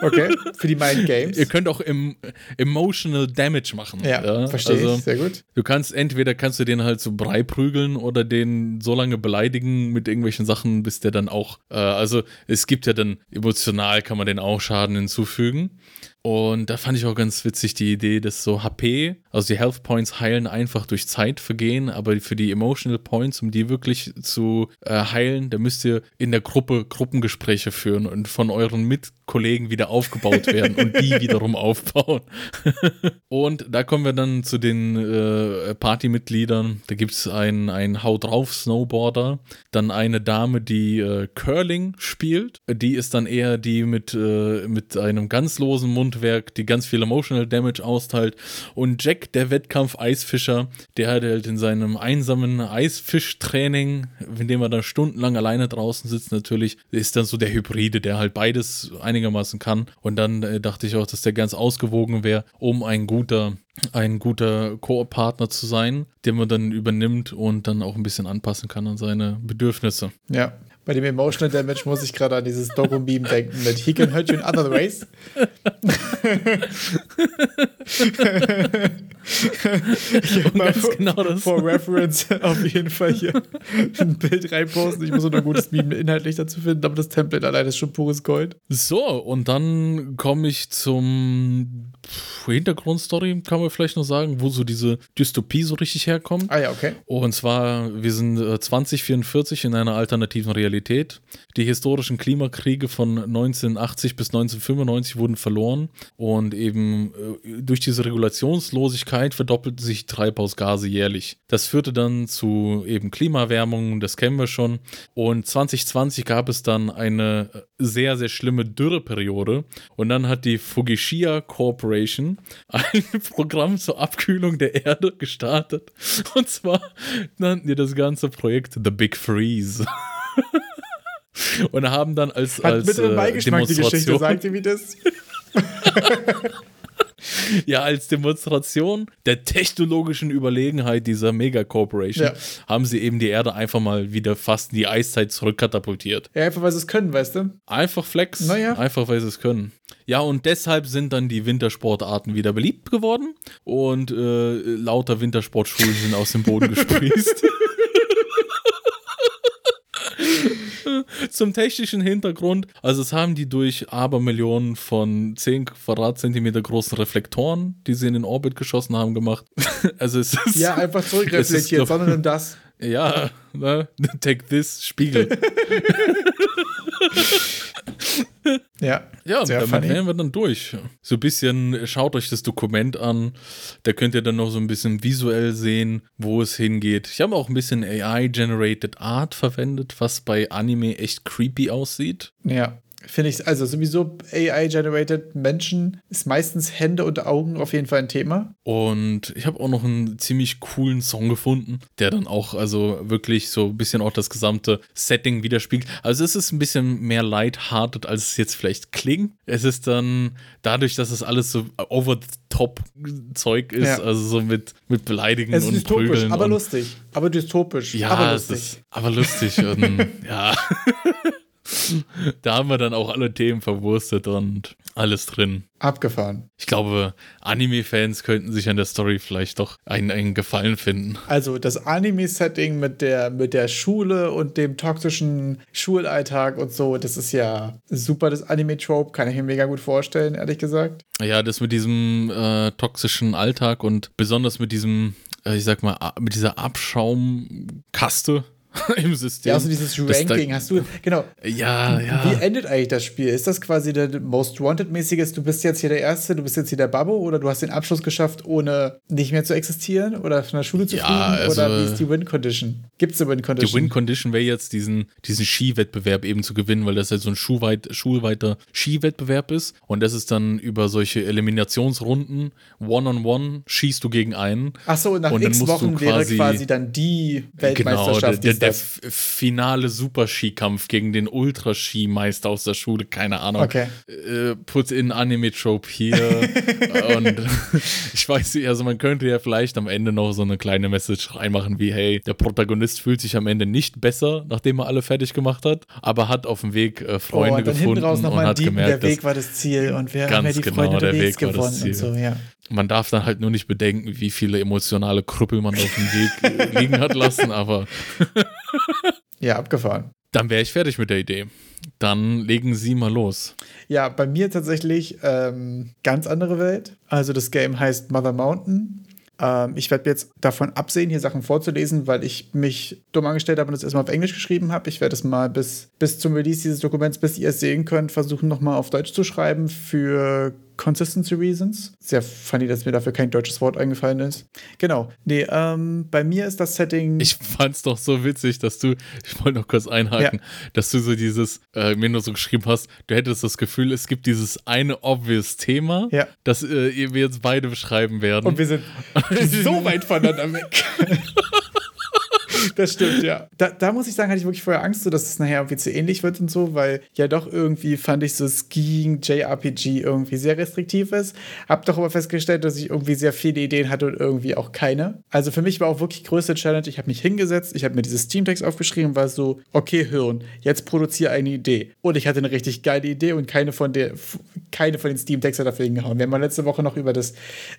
Okay, für die Mind Games. ihr könnt auch im, Emotional Damage machen. Ja, verstehe also, ich. Sehr gut. Du kannst entweder kannst du den halt so brei prügeln oder den so lange beleidigen mit irgendwelchen Sachen, bis der dann auch, äh, also es gibt ja dann emotional kann man den auch Schaden hinzufügen. Und da fand ich auch ganz witzig die Idee, dass so HP, also die Health Points heilen einfach durch Zeit vergehen, aber für die Emotional Points, um die wirklich zu äh, heilen, da müsst ihr in der Gruppe Gruppengespräche führen und von euren Mitkollegen wieder aufgebaut werden und die wiederum aufbauen. und da kommen wir dann zu den äh, Partymitgliedern. Da gibt es einen, einen Haut drauf Snowboarder, dann eine Dame, die äh, Curling spielt. Die ist dann eher die mit, äh, mit einem ganz losen Mundwerk, die ganz viel Emotional Damage austeilt. Und Jack, der Wettkampf-Eisfischer, der hat halt in seinem einsamen Eisfischtraining, in dem er dann stundenlang alleine draußen sitzt, natürlich, ist dann so der Hybride, der halt beides einigermaßen kann. Und dann äh, dachte ich auch, dass der ganz ausgewogen wäre, um ein guter ein guter Koop-Partner zu sein, den man dann übernimmt und dann auch ein bisschen anpassen kann an seine Bedürfnisse. Ja. Bei dem Emotional Damage muss ich gerade an dieses Dogo-Meme denken mit He can hurt you in other ways. ich habe mal vor, genau das. vor Reference auf jeden Fall hier ein Bild reinposten. Ich muss noch ein gutes Meme inhaltlich dazu finden, aber das Template allein ist schon pures Gold. So, und dann komme ich zum Hintergrundstory, kann man vielleicht noch sagen, wo so diese Dystopie so richtig herkommt. Ah ja, okay. Und zwar, wir sind 2044 in einer alternativen Realität. Die historischen Klimakriege von 1980 bis 1995 wurden verloren und eben äh, durch diese Regulationslosigkeit verdoppelten sich Treibhausgase jährlich. Das führte dann zu eben Klimaerwärmung, das kennen wir schon. Und 2020 gab es dann eine sehr, sehr schlimme Dürreperiode und dann hat die Fugishiya Corporation ein Programm zur Abkühlung der Erde gestartet. Und zwar nannten die das ganze Projekt The Big Freeze. und haben dann als, Hat als bitte äh, Beigeschmack die Geschichte, Demonstration sagt ihr, wie das? ja, als Demonstration der technologischen Überlegenheit dieser Mega-Corporation Ja. haben sie eben die Erde einfach mal wieder fast in die Eiszeit zurückkatapultiert. Ja, einfach weil sie es können, weißt du? Einfach Flex, Naja. einfach weil sie es können. Ja, und deshalb sind dann die Wintersportarten wieder beliebt geworden und äh, lauter Wintersportschulen sind aus dem Boden gesprießt. Zum technischen Hintergrund, also es haben die durch Abermillionen von 10 Quadratzentimeter großen Reflektoren, die sie in den Orbit geschossen haben, gemacht. Also es ist Ja, einfach zurückreflektiert, sondern nimm das. ja, ne? Take this, Spiegel. Ja, Ja, und damit funny. wären wir dann durch. So ein bisschen, schaut euch das Dokument an. Da könnt ihr dann noch so ein bisschen visuell sehen, wo es hingeht. Ich habe auch ein bisschen AI-generated Art verwendet, was bei Anime echt creepy aussieht. ja. Finde ich, also sowieso AI-generated Menschen ist meistens Hände und Augen auf jeden Fall ein Thema. Und ich habe auch noch einen ziemlich coolen Song gefunden, der dann auch also wirklich so ein bisschen auch das gesamte Setting widerspiegelt. Also es ist ein bisschen mehr lighthearted, als es jetzt vielleicht klingt. Es ist dann dadurch, dass es alles so over the top Zeug ist, Ja. also so mit, mit Beleidigen Es ist und dystopisch, Prügeln. aber lustig. Aber dystopisch, Ja, aber lustig. aber lustig und ja. Da haben wir dann auch alle Themen verwurstet und alles drin. Abgefahren. Ich glaube, Anime-Fans könnten sich an der Story vielleicht doch einen, einen Gefallen finden. Also das Anime-Setting mit der, mit der Schule und dem toxischen Schulalltag und so, das ist ja super, das Anime-Trope, kann ich mir mega gut vorstellen, ehrlich gesagt. Ja, das mit diesem äh, toxischen Alltag und besonders mit diesem, äh, ich sag mal, mit dieser Abschaumkaste im System. Ja, also dieses Ranking, hast du, genau. Ja, ja. Wie endet eigentlich das Spiel? Ist das quasi der Most Wanted-mäßiges, du bist jetzt hier der Erste, du bist jetzt hier der Babbo oder du hast den Abschluss geschafft, ohne nicht mehr zu existieren oder von der Schule zu Ja, fliegen? also- oder wie ist die Win-Condition? Gibt es eine Die Win-Condition? Win-Condition wäre jetzt, diesen, diesen Skiwettbewerb eben zu gewinnen, weil das halt so ein schulweit, schulweiter Skiwettbewerb ist. Und das ist dann über solche Eliminationsrunden, One-on-One, schießt du gegen einen. Achso, und nach Und x Wochen wäre quasi- quasi dann die Genau, der, Weltmeisterschaft. der, ist der finale Superskikampf gegen den Ultraskimeister aus der Schule, keine Ahnung. Okay. Äh, put in Anime-Trope hier. und ich weiß nicht, also man könnte ja vielleicht am Ende noch so eine kleine Message reinmachen wie, hey, der Protagonist fühlt sich am Ende nicht besser, nachdem er alle fertig gemacht hat, aber hat auf dem Weg äh, Oh, Freunde und dann gefunden und hat Dieben, gemerkt, der Weg war das Ziel und wir haben ja die genau, Freunde der Weg gewonnen und so, ja. Man darf dann halt nur nicht bedenken, wie viele emotionale Krüppel man auf dem Weg liegen hat lassen, aber Ja, abgefahren. Dann wäre ich fertig mit der Idee. Dann legen Sie mal los. Ja, bei mir tatsächlich ähm, ganz andere Welt. Also das Game heißt Mother Mountain. Ähm, ich werde jetzt davon absehen, hier Sachen vorzulesen, weil ich mich dumm angestellt habe und das erstmal auf Englisch geschrieben habe. Ich werde es mal bis, bis zum Release dieses Dokuments, bis ihr es sehen könnt, versuchen nochmal auf Deutsch zu schreiben für Consistency Reasons. Sehr funny, dass mir dafür kein deutsches Wort eingefallen ist. Genau. Nee, ähm, bei mir ist das Setting. Ich fand's doch so witzig, dass du, ich wollte noch kurz einhaken, ja. dass du so dieses, äh, mir nur so geschrieben hast, du hättest das Gefühl, es gibt dieses eine obvious Thema, ja. das äh, wir jetzt beide beschreiben werden. Und wir sind so weit voneinander weg. das stimmt, ja. Da, da, muss ich sagen, hatte ich wirklich vorher Angst, so, dass es nachher irgendwie zu ähnlich wird und so, weil ja doch irgendwie fand ich so Skiing, JRPG irgendwie sehr restriktiv ist. Hab doch aber festgestellt, dass ich irgendwie sehr viele Ideen hatte und irgendwie auch keine. Also für mich war auch wirklich größte Challenge, ich habe mich hingesetzt, ich habe mir dieses Steam-Text aufgeschrieben, war so, okay, Hirn, jetzt produziere eine Idee. Und ich hatte eine richtig geile Idee und keine von der, keine von den Steam-Texten dafür hingehauen. Wir haben letzte Woche noch über das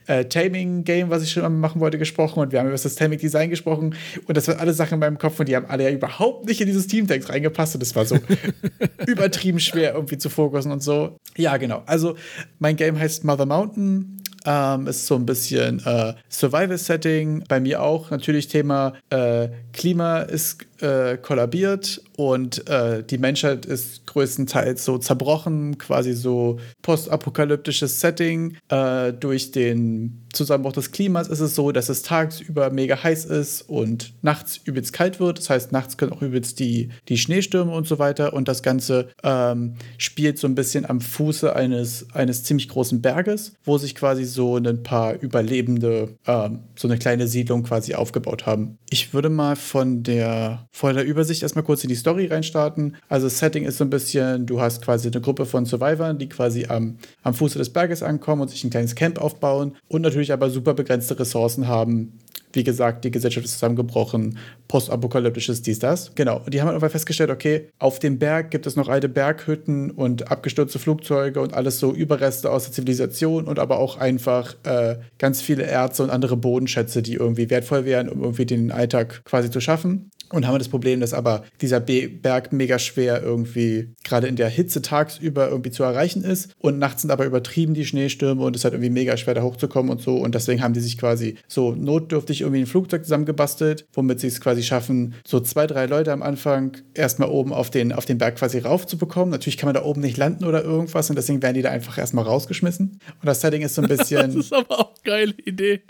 äh, Taming-Game, was ich schon machen wollte, gesprochen und wir haben über das Taming-Design gesprochen und das waren alles Sachen in meinem Kopf und die haben alle ja überhaupt nicht in dieses Teamtext reingepasst und das war so übertrieben schwer irgendwie zu fokussen und so. Ja, genau. Also mein Game heißt Mother Mountain. Ähm, ist so ein bisschen äh, Survival-Setting. Bei mir auch natürlich Thema äh, Klima ist äh, kollabiert und äh, die Menschheit ist größtenteils so zerbrochen, quasi so postapokalyptisches Setting. Äh, durch den Zusammenbruch des Klimas ist es so, dass es tagsüber mega heiß ist und nachts übelst kalt wird. Das heißt, nachts können auch übelst die, die Schneestürme und so weiter. Und das Ganze ähm, spielt so ein bisschen am Fuße eines, eines ziemlich großen Berges, wo sich quasi so ein paar Überlebende, ähm, so eine kleine Siedlung quasi aufgebaut haben. Ich würde mal von der, von der Übersicht erstmal kurz in die Story reinstarten. Also Setting ist so ein bisschen, du hast quasi eine Gruppe von Survivors, die quasi am, am Fuße des Berges ankommen und sich ein kleines Camp aufbauen und natürlich aber super begrenzte Ressourcen haben, wie gesagt, die Gesellschaft ist zusammengebrochen, postapokalyptisches dies, das. Genau. Und die haben einfach festgestellt, okay, auf dem Berg gibt es noch alte Berghütten und abgestürzte Flugzeuge und alles so Überreste aus der Zivilisation und aber auch einfach äh, ganz viele Erze und andere Bodenschätze, die irgendwie wertvoll wären, um irgendwie den Alltag quasi zu schaffen und haben das Problem, dass aber dieser Berg mega schwer irgendwie gerade in der Hitze tagsüber irgendwie zu erreichen ist und nachts sind aber übertrieben die Schneestürme und es ist halt irgendwie mega schwer da hochzukommen und so und deswegen haben die sich quasi so notdürftig irgendwie ein Flugzeug zusammengebastelt, womit sie es quasi schaffen, so zwei, drei Leute am Anfang erstmal oben auf den, auf den Berg quasi raufzubekommen. Natürlich kann man da oben nicht landen oder irgendwas und deswegen werden die da einfach erstmal rausgeschmissen und das Setting ist so ein bisschen... das ist aber auch eine geile Idee.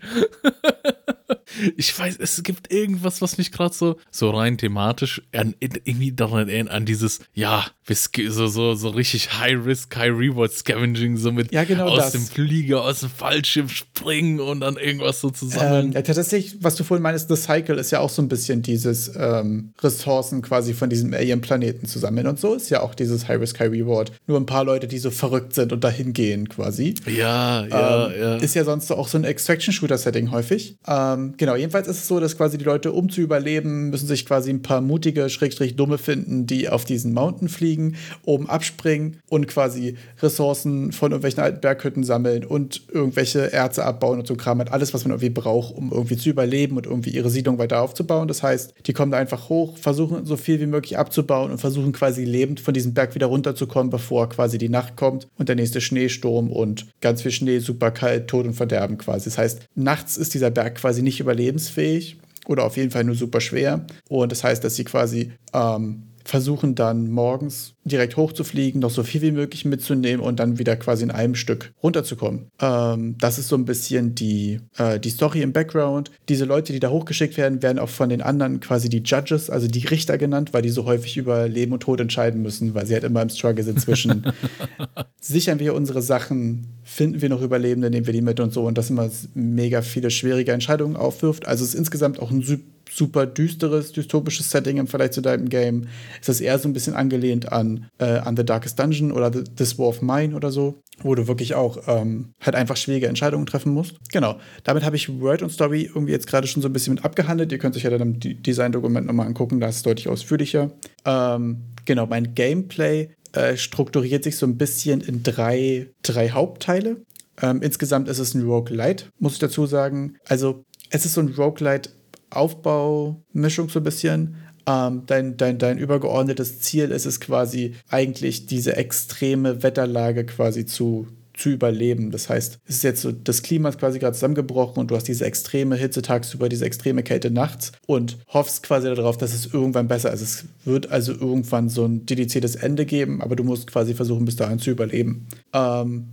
ich weiß, es gibt irgendwas, was mich gerade so, so rein thematisch an, irgendwie daran erinnert, an dieses, ja, so, so, so richtig High-Risk, High-Reward-Scavenging, so mit ja, genau aus das. dem Flieger, aus dem Fallschirm springen und dann irgendwas so zusammen. Ähm, ja, tatsächlich, was du vorhin meinst, The Cycle ist ja auch so ein bisschen dieses ähm, Ressourcen quasi von diesem Alien-Planeten zu sammeln und so ist ja auch dieses High-Risk, High-Reward. Nur ein paar Leute, die so verrückt sind und dahin gehen quasi. Ja, ja, ähm, ja. Ist ja sonst auch so ein Extraction-Shooter-Setting häufig. Ähm, genau, jedenfalls ist es so, dass quasi die Leute, um zu überleben, müssen sich quasi ein paar mutige, schrägstrich dumme finden, die auf diesen Mountain fliegen, oben abspringen und quasi Ressourcen von irgendwelchen alten Berghütten sammeln und irgendwelche Erze abbauen und so Kram. Halt alles, was man irgendwie braucht, um irgendwie zu überleben und irgendwie ihre Siedlung weiter aufzubauen. Das heißt, die kommen da einfach hoch, versuchen so viel wie möglich abzubauen und versuchen quasi lebend von diesem Berg wieder runterzukommen, bevor quasi die Nacht kommt und der nächste Schneesturm und ganz viel Schnee, super kalt, Tod und Verderben quasi. Das heißt, nachts ist dieser Berg quasi nicht überlebensfähig oder auf jeden Fall nur super schwer. Und das heißt, dass sie quasi ähm, versuchen dann morgens direkt hochzufliegen, noch so viel wie möglich mitzunehmen und dann wieder quasi in einem Stück runterzukommen. Ähm, das ist so ein bisschen die, äh, die Story im Background. Diese Leute, die da hochgeschickt werden, werden auch von den anderen quasi die Judges, also die Richter genannt, weil die so häufig über Leben und Tod entscheiden müssen, weil sie halt immer im Struggle sind zwischen sichern wir unsere Sachen, finden wir noch Überlebende, nehmen wir die mit und so und das immer mega viele schwierige Entscheidungen aufwirft. Also es ist insgesamt auch ein super düsteres, dystopisches Setting im Vergleich zu deinem Game. Ist eher so ein bisschen angelehnt an, äh, an The Darkest Dungeon oder The, This War of Mine oder so, wo du wirklich auch ähm, halt einfach schwierige Entscheidungen treffen musst. Genau. Damit habe ich Word und Story irgendwie jetzt gerade schon so ein bisschen mit abgehandelt. Ihr könnt euch ja dann im Design-Dokument nochmal angucken, da ist es deutlich ausführlicher. Ähm, genau, mein Gameplay äh, strukturiert sich so ein bisschen in drei, drei Hauptteile. Ähm, insgesamt ist es ein Roguelite, muss ich dazu sagen. Also, es ist so ein Roguelite Aufbaumischung so ein bisschen. Ähm, dein, dein, dein übergeordnetes Ziel ist es quasi eigentlich diese extreme Wetterlage quasi zu zu überleben. Das heißt, es ist jetzt so, das Klima ist quasi gerade zusammengebrochen und du hast diese extreme Hitze tagsüber, diese extreme Kälte nachts und hoffst quasi darauf, dass es irgendwann besser ist. Es wird also irgendwann so ein dediziertes Ende geben, aber du musst quasi versuchen, bis dahin zu überleben. Ähm,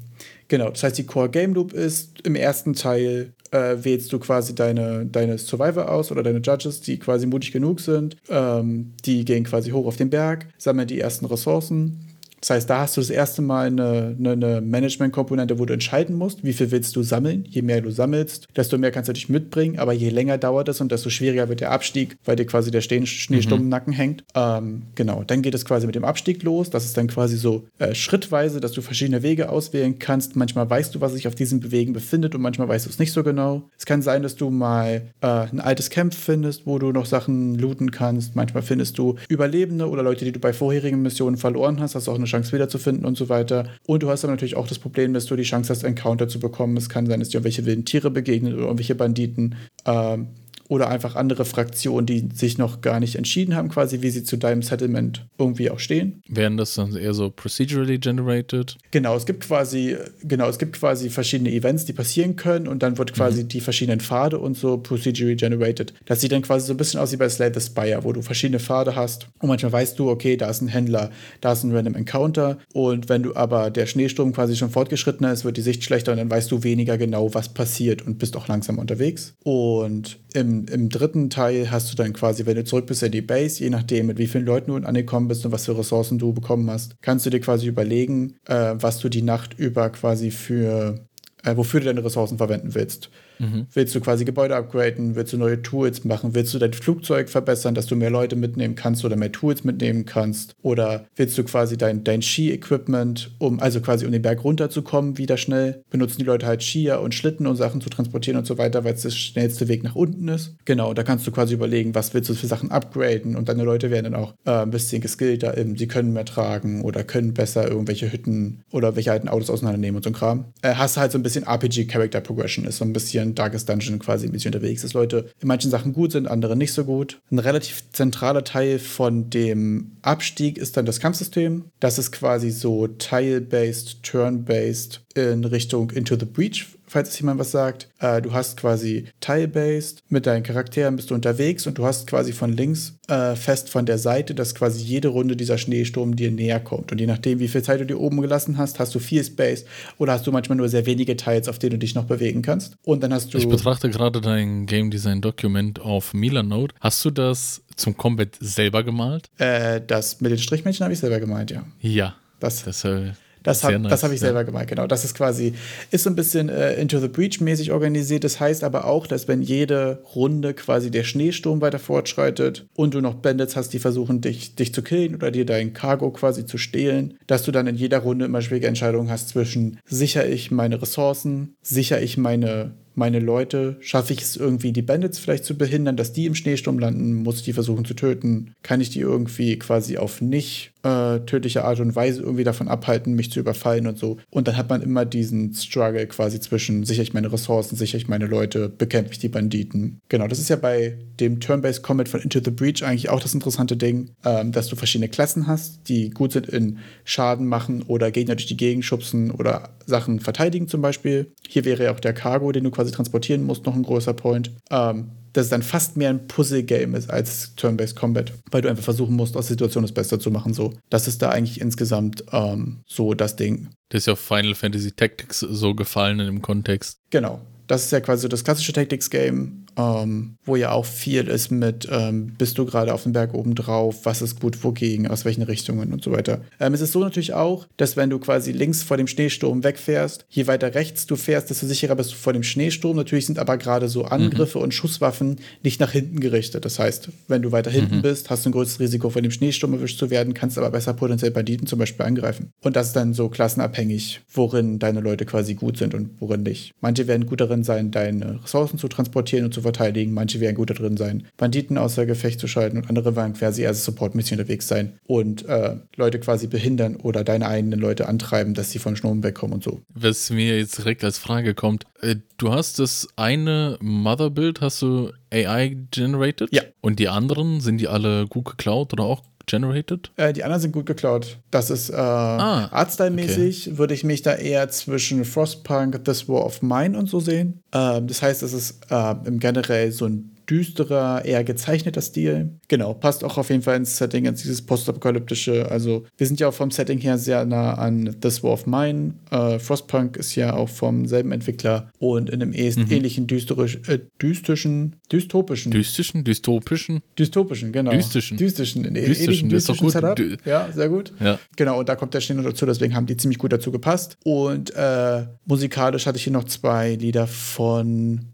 genau, das heißt, die Core Game Loop ist im ersten Teil äh, wählst du quasi deine, deine Survivor aus oder deine Judges, die quasi mutig genug sind. Ähm, die gehen quasi hoch auf den Berg, sammeln die ersten Ressourcen das heißt, da hast du das erste Mal eine, eine, eine Management-Komponente, wo du entscheiden musst, wie viel willst du sammeln. Je mehr du sammelst, desto mehr kannst du dich mitbringen, aber je länger dauert es und desto schwieriger wird der Abstieg, weil dir quasi der Schneesturm mhm. im Nacken hängt. Ähm, genau, dann geht es quasi mit dem Abstieg los. Das ist dann quasi so äh, schrittweise, dass du verschiedene Wege auswählen kannst. Manchmal weißt du, was sich auf diesem Bewegen befindet und manchmal weißt du es nicht so genau. Es kann sein, dass du mal äh, ein altes Camp findest, wo du noch Sachen looten kannst. Manchmal findest du Überlebende oder Leute, die du bei vorherigen Missionen verloren hast. Hast auch eine Chance wiederzufinden und so weiter. Und du hast aber natürlich auch das Problem, dass du die Chance hast, Encounter zu bekommen. Es kann sein, dass dir irgendwelche wilden Tiere begegnen oder irgendwelche Banditen. Ähm, oder einfach andere Fraktionen, die sich noch gar nicht entschieden haben, quasi wie sie zu deinem Settlement irgendwie auch stehen. Wären das dann eher so procedurally generated? Genau, es gibt quasi, genau, es gibt quasi verschiedene Events, die passieren können und dann wird quasi mhm. die verschiedenen Pfade und so procedurally generated. Das sieht dann quasi so ein bisschen aus wie bei Slay the Spire, wo du verschiedene Pfade hast und manchmal weißt du, okay, da ist ein Händler, da ist ein Random Encounter und wenn du aber der Schneesturm quasi schon fortgeschrittener ist, wird die Sicht schlechter und dann weißt du weniger genau, was passiert und bist auch langsam unterwegs. Und im, im dritten Teil hast du dann quasi, wenn du zurück bist in die Base, je nachdem, mit wie vielen Leuten du angekommen bist und was für Ressourcen du bekommen hast, kannst du dir quasi überlegen, äh, was du die Nacht über quasi für, äh, wofür du deine Ressourcen verwenden willst. Mhm. Willst du quasi Gebäude upgraden? Willst du neue Tools machen? Willst du dein Flugzeug verbessern, dass du mehr Leute mitnehmen kannst oder mehr Tools mitnehmen kannst? Oder willst du quasi dein, dein Ski-Equipment, um, also quasi um den Berg runterzukommen, wieder schnell? Benutzen die Leute halt Skier und Schlitten und Sachen zu transportieren und so weiter, weil es der schnellste Weg nach unten ist. Genau, da kannst du quasi überlegen, was willst du für Sachen upgraden und deine Leute werden dann auch äh, ein bisschen geskillter im, sie können mehr tragen oder können besser irgendwelche Hütten oder welche alten Autos auseinandernehmen und so ein Kram. Äh, hast halt so ein bisschen RPG-Character Progression, ist so ein bisschen Darkest Dungeon quasi ein bisschen unterwegs, dass Leute in manchen Sachen gut sind, andere nicht so gut. Ein relativ zentraler Teil von dem Abstieg ist dann das Kampfsystem. Das ist quasi so Tile-based, Turn-based in Richtung Into the Breach falls es jemand was sagt. Äh, du hast quasi Tile-based, mit deinen Charakteren bist du unterwegs und du hast quasi von links äh, fest von der Seite, dass quasi jede Runde dieser Schneesturm dir näher kommt. Und je nachdem, wie viel Zeit du dir oben gelassen hast, hast du viel Space oder hast du manchmal nur sehr wenige Teils, auf denen du dich noch bewegen kannst. Und dann hast du. Ich betrachte gerade dein Game Design Dokument auf Milanote. Hast du das zum Combat selber gemalt? Äh, das mit den Strichmännchen habe ich selber gemalt, ja. Ja. Das, das äh, das habe nice, hab ich selber ja. gemeint, genau. Das ist quasi, ist so ein bisschen äh, Into the Breach mäßig organisiert. Das heißt aber auch, dass wenn jede Runde quasi der Schneesturm weiter fortschreitet und du noch Bandits hast, die versuchen, dich, dich zu killen oder dir dein Cargo quasi zu stehlen, dass du dann in jeder Runde immer schwierige Entscheidungen hast zwischen sichere ich meine Ressourcen, sichere ich meine meine Leute? Schaffe ich es irgendwie, die Bandits vielleicht zu behindern, dass die im Schneesturm landen? Muss ich die versuchen zu töten? Kann ich die irgendwie quasi auf nicht äh, tödliche Art und Weise irgendwie davon abhalten, mich zu überfallen und so? Und dann hat man immer diesen Struggle quasi zwischen, sichere ich meine Ressourcen, sichere ich meine Leute, bekämpfe ich die Banditen? Genau, das ist ja bei dem Turn-Based Combat von Into the Breach eigentlich auch das interessante Ding, ähm, dass du verschiedene Klassen hast, die gut sind in Schaden machen oder Gegner durch die Gegend schubsen oder Sachen verteidigen zum Beispiel. Hier wäre ja auch der Cargo, den du quasi transportieren musst, noch ein großer Point. Ähm, dass es dann fast mehr ein Puzzle-Game ist als Turn-Based Combat, weil du einfach versuchen musst, aus der Situation das Beste zu machen. So, das ist da eigentlich insgesamt ähm, so das Ding. Das ist ja auf Final Fantasy Tactics so gefallen in dem Kontext. Genau. Das ist ja quasi so das klassische Tactics-Game ähm, wo ja auch viel ist mit, ähm, bist du gerade auf dem Berg oben drauf, was ist gut wogegen, aus welchen Richtungen und so weiter. Ähm, es ist so natürlich auch, dass wenn du quasi links vor dem Schneesturm wegfährst, je weiter rechts du fährst, desto sicherer bist du vor dem Schneesturm. Natürlich sind aber gerade so Angriffe mhm. und Schusswaffen nicht nach hinten gerichtet. Das heißt, wenn du weiter hinten mhm. bist, hast du ein größeres Risiko, von dem Schneesturm erwischt zu werden, kannst aber besser potenziell Banditen zum Beispiel angreifen. Und das ist dann so klassenabhängig, worin deine Leute quasi gut sind und worin nicht. Manche werden gut darin sein, deine Ressourcen zu transportieren und zu zu verteidigen. Manche werden gut da drin sein, Banditen außer Gefecht zu schalten und andere werden quasi als Support-Mission unterwegs sein und äh, Leute quasi behindern oder deine eigenen Leute antreiben, dass sie von Schnurren wegkommen und so. Was mir jetzt direkt als Frage kommt, äh, du hast das eine Mother-Build, hast du AI generated? Ja. Und die anderen, sind die alle gut geklaut oder auch generated? Äh, die anderen sind gut geklaut. Das ist äh, Ah, Artstyle-mäßig, würde ich mich da eher zwischen Frostpunk, This War of Mine und so sehen. Ähm, das heißt, es ist äh, im generell so ein düsterer, eher gezeichneter Stil. Genau, passt auch auf jeden Fall ins Setting, ins dieses postapokalyptische. Also, wir sind ja auch vom Setting her sehr nah an This War of Mine. Äh, Frostpunk ist ja auch vom selben Entwickler und in einem eh- ähnlichen düsterisch, äh, dystischen, dystopischen, Dystischen, dystopischen? dystopischen, genau. Dystischen. Dystischen, in Dystischen, das ist doch dystischen gut. Setup. Dü- Ja, sehr gut. Ja. Genau, und da kommt der Schnee noch dazu, deswegen haben die ziemlich gut dazu gepasst. Und äh, musikalisch hatte ich hier noch zwei Lieder von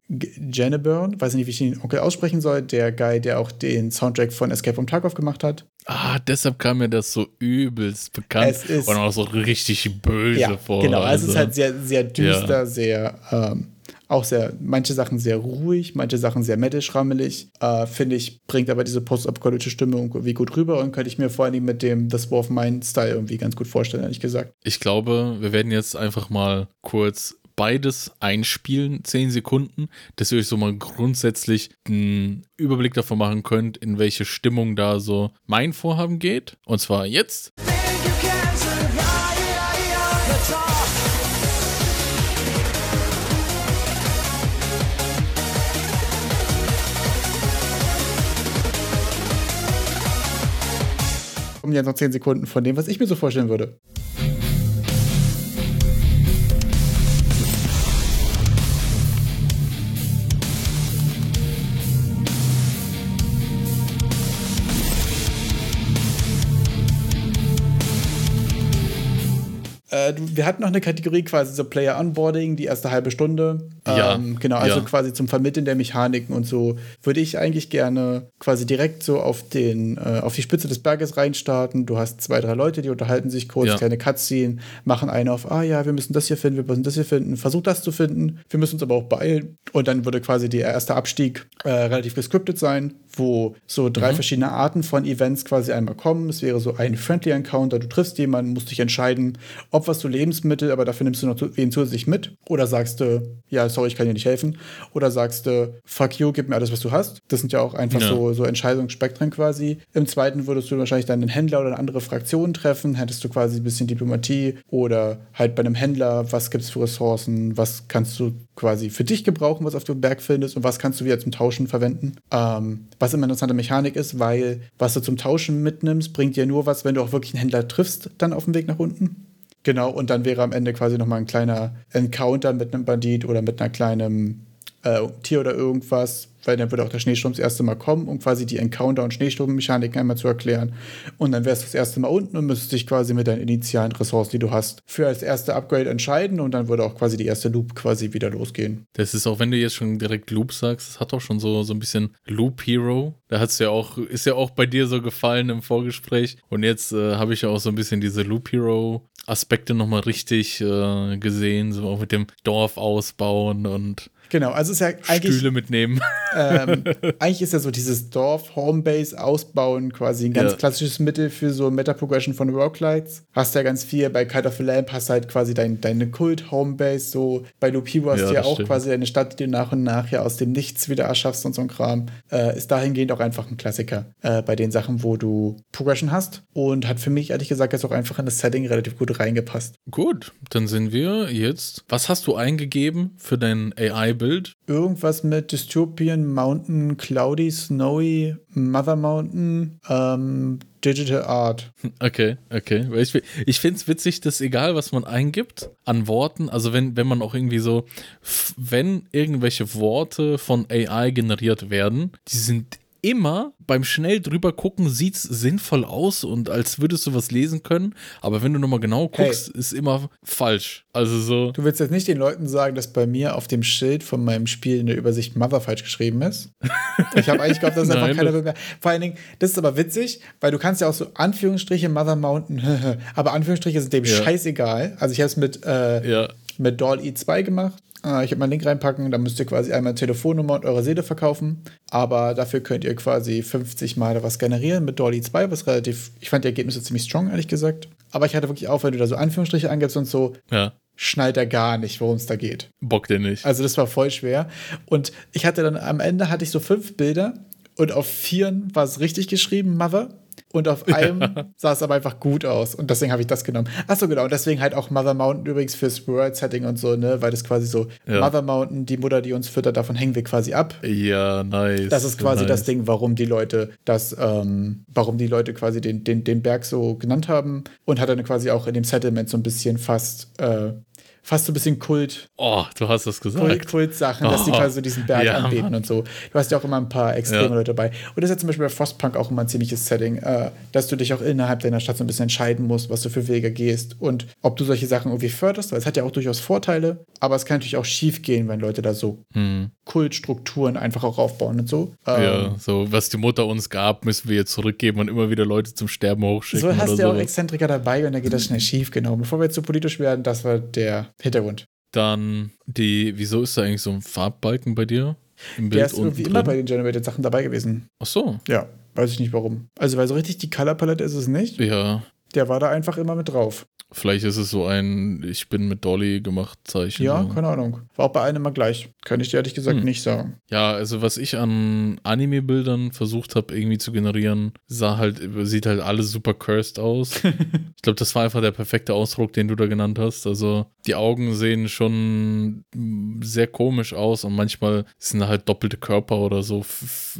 Jenneburn, weiß nicht, wie ich den Onkel aussprechen soll, der Guy, der auch den Soundtrack von Escape from Tarkov gemacht hat. Ah, deshalb kam mir das so übelst bekannt Es ist- und auch so richtig böse Ja, vor. genau, also es ist also. halt sehr, sehr düster, sehr, ähm, auch sehr, manche Sachen sehr ruhig, manche Sachen sehr metal-schrammelig. Äh, Finde ich, bringt aber diese postapokalyptische Stimmung irgendwie gut rüber und könnte ich mir vor allem mit dem Das War of Mine-Style irgendwie ganz gut vorstellen, ehrlich gesagt. Ich glaube, wir werden jetzt einfach mal kurz beides einspielen, 10 Sekunden, dass ihr euch so mal grundsätzlich einen Überblick davon machen könnt, in welche Stimmung da so mein Vorhaben geht. Und zwar jetzt. Kommen jetzt noch 10 Sekunden von dem, was ich mir so vorstellen würde. Äh, wir hatten noch eine Kategorie quasi so Player Onboarding, die erste halbe Stunde. Ja, Ähm, genau, also ja. quasi zum Vermitteln der Mechaniken und so würde ich eigentlich gerne quasi direkt so auf den äh, auf die Spitze des Berges reinstarten. Du hast zwei, drei Leute, die unterhalten sich kurz, Ja. kleine Cutscene, machen eine auf, ah ja, wir müssen das hier finden, wir müssen das hier finden, versuch das zu finden, wir müssen uns aber auch beeilen. Und dann würde quasi der erste Abstieg äh, relativ gescriptet sein, wo so drei verschiedene Arten von Events quasi einmal kommen. Es wäre so ein Friendly Encounter, du triffst jemanden, musst dich entscheiden, ob was du Lebensmittel, aber dafür nimmst du noch wen zusätzlich mit. Oder sagst du, ja, sorry, ich kann dir nicht helfen. Oder sagst du, fuck you, gib mir alles, was du hast. Das sind ja auch einfach Ja. so, so Entscheidungsspektren quasi. Im zweiten würdest du wahrscheinlich dann einen Händler oder eine andere Fraktion treffen, hättest du quasi ein bisschen Diplomatie oder halt bei einem Händler, was gibt's für Ressourcen, was kannst du quasi für dich gebrauchen, was auf dem Berg findest und was kannst du wieder zum Tauschen verwenden. Ähm, was immer eine interessante Mechanik ist, weil was du zum Tauschen mitnimmst, bringt dir nur was, wenn du auch wirklich einen Händler triffst, dann auf dem Weg nach unten. Genau, und dann wäre am Ende quasi nochmal ein kleiner Encounter mit einem Bandit oder mit einer kleinen äh, Tier oder irgendwas, weil dann würde auch der Schneesturm das erste Mal kommen, um quasi die Encounter- und Schneesturmmechaniken einmal zu erklären. Und dann wärst du das erste Mal unten und müsstest dich quasi mit deinen initialen Ressourcen, die du hast, für das erste Upgrade entscheiden und dann würde auch quasi die erste Loop quasi wieder losgehen. Das ist auch, wenn du jetzt schon direkt Loop sagst, das hat auch schon so, so ein bisschen Loop Hero. Da hat's ja auch, ist ja auch bei dir so gefallen im Vorgespräch. Und jetzt äh, habe ich ja auch so ein bisschen diese Loop Hero Aspekte nochmal richtig äh, gesehen, so auch mit dem Dorf ausbauen und Genau, also es ist ja eigentlich. Stühle mitnehmen. ähm, eigentlich ist ja so dieses Dorf, Homebase ausbauen quasi ein ganz Ja. klassisches Mittel für so Meta-Progression von Roguelites. Hast ja ganz viel, bei Kite of the Lamp hast halt quasi dein, deine Kult-Homebase, so bei Hero hast Ja, du ja auch stimmt. quasi deine Stadt, die du nach und nach ja aus dem Nichts wieder erschaffst und so ein Kram. Äh, ist dahingehend auch einfach ein Klassiker äh, bei den Sachen, wo du Progression hast und hat für mich ehrlich gesagt jetzt auch einfach in das Setting relativ gut reingepasst. Gut, dann sind wir jetzt. Was hast du eingegeben für dein AI-Bild? Irgendwas mit Dystopian Mountain, Cloudy, Snowy, Mother Mountain, ähm, Digital Art. Okay, okay. Ich ich finde es witzig, dass egal, was man eingibt an Worten, also wenn, wenn man auch irgendwie so, wenn irgendwelche Worte von AI generiert werden, die sind immer beim schnell drüber gucken, sieht's sinnvoll aus und als würdest du was lesen können, aber wenn du nochmal genau guckst, ist immer falsch. Also so, Du willst jetzt nicht den Leuten sagen, dass bei mir auf dem Schild von meinem Spiel in der Übersicht Mother falsch geschrieben ist. Ich habe eigentlich gehofft, dass einfach keiner bemerkt. Vor allen Dingen, das ist aber witzig, weil du kannst ja auch so Anführungsstriche Mother Mountain, aber Anführungsstriche sind dem Ja. scheißegal. Also ich habe es mit, äh, ja. mit Doll E2 gemacht. Äh, ich habe mal einen Link reinpacken, da müsst ihr quasi einmal Telefonnummer und eure Seele verkaufen. Aber dafür könnt ihr quasi 50 Mal was generieren mit Dolly 2, was relativ, ich fand die Ergebnisse ziemlich strong, ehrlich gesagt. Aber ich hatte wirklich auf, wenn du da so Anführungsstriche angibst und so, Ja. schnallt er gar nicht, worum es da geht. Bock der nicht. Also das war voll schwer. Und ich hatte dann am Ende hatte ich so fünf Bilder und auf vieren war es richtig geschrieben, Mother. Und auf einem sah es aber einfach gut aus. Und deswegen habe ich das genommen. Achso, genau. Und deswegen halt auch Mother Mountain übrigens fürs World-Setting und so, ne? Weil das quasi so Ja. Mother Mountain, die Mutter, die uns füttert, davon hängen wir quasi ab. Ja, nice. Das ist quasi nice. das Ding, warum die Leute das, ähm, warum die Leute quasi den, den, den Berg so genannt haben und hat dann quasi auch in dem Settlement so ein bisschen fast, äh, fast so ein bisschen Kult, Oh, du hast das gesagt. Kult, Kult-Sachen, dass die Oh. quasi so diesen Berg Ja, anbeten Mann. und so. Du hast ja auch immer ein paar extreme Ja. Leute dabei. Und das ist ja zum Beispiel bei Frostpunk auch immer ein ziemliches Setting, äh, dass du dich auch innerhalb deiner Stadt so ein bisschen entscheiden musst, was du für Wege gehst und ob du solche Sachen irgendwie förderst, weil es hat ja auch durchaus Vorteile, aber es kann natürlich auch schief gehen, wenn Leute da so Hm. Kultstrukturen einfach auch aufbauen und so. Ähm, Ja, so was die Mutter uns gab, müssen wir jetzt zurückgeben und immer wieder Leute zum Sterben hochschicken. So hast du ja auch. Exzentriker dabei und dann geht das schnell schief, genau. Bevor wir jetzt zu politisch werden, das war der Hintergrund. Dann die, wieso ist da eigentlich so ein Farbbalken bei dir? Im Der Bild ist irgendwie unten immer drin? bei den Generated Sachen dabei gewesen. Ach so, Ja, weiß ich nicht warum. Also, weil so richtig die Color Palette ist es nicht. ja. Der war da einfach immer mit drauf. Vielleicht ist es so ein Ich bin mit Dolly gemacht Zeichen. Ja, keine Ahnung. War auch bei einem immer gleich. Kann ich dir ehrlich gesagt Hm. nicht sagen. Ja, also was ich an Anime-Bildern versucht habe irgendwie zu generieren, sah halt, sieht halt alles super cursed aus. ich glaube, das war einfach der perfekte Ausdruck, den du da genannt hast. Also die Augen sehen schon sehr komisch aus und manchmal sind da halt doppelte Körper oder so,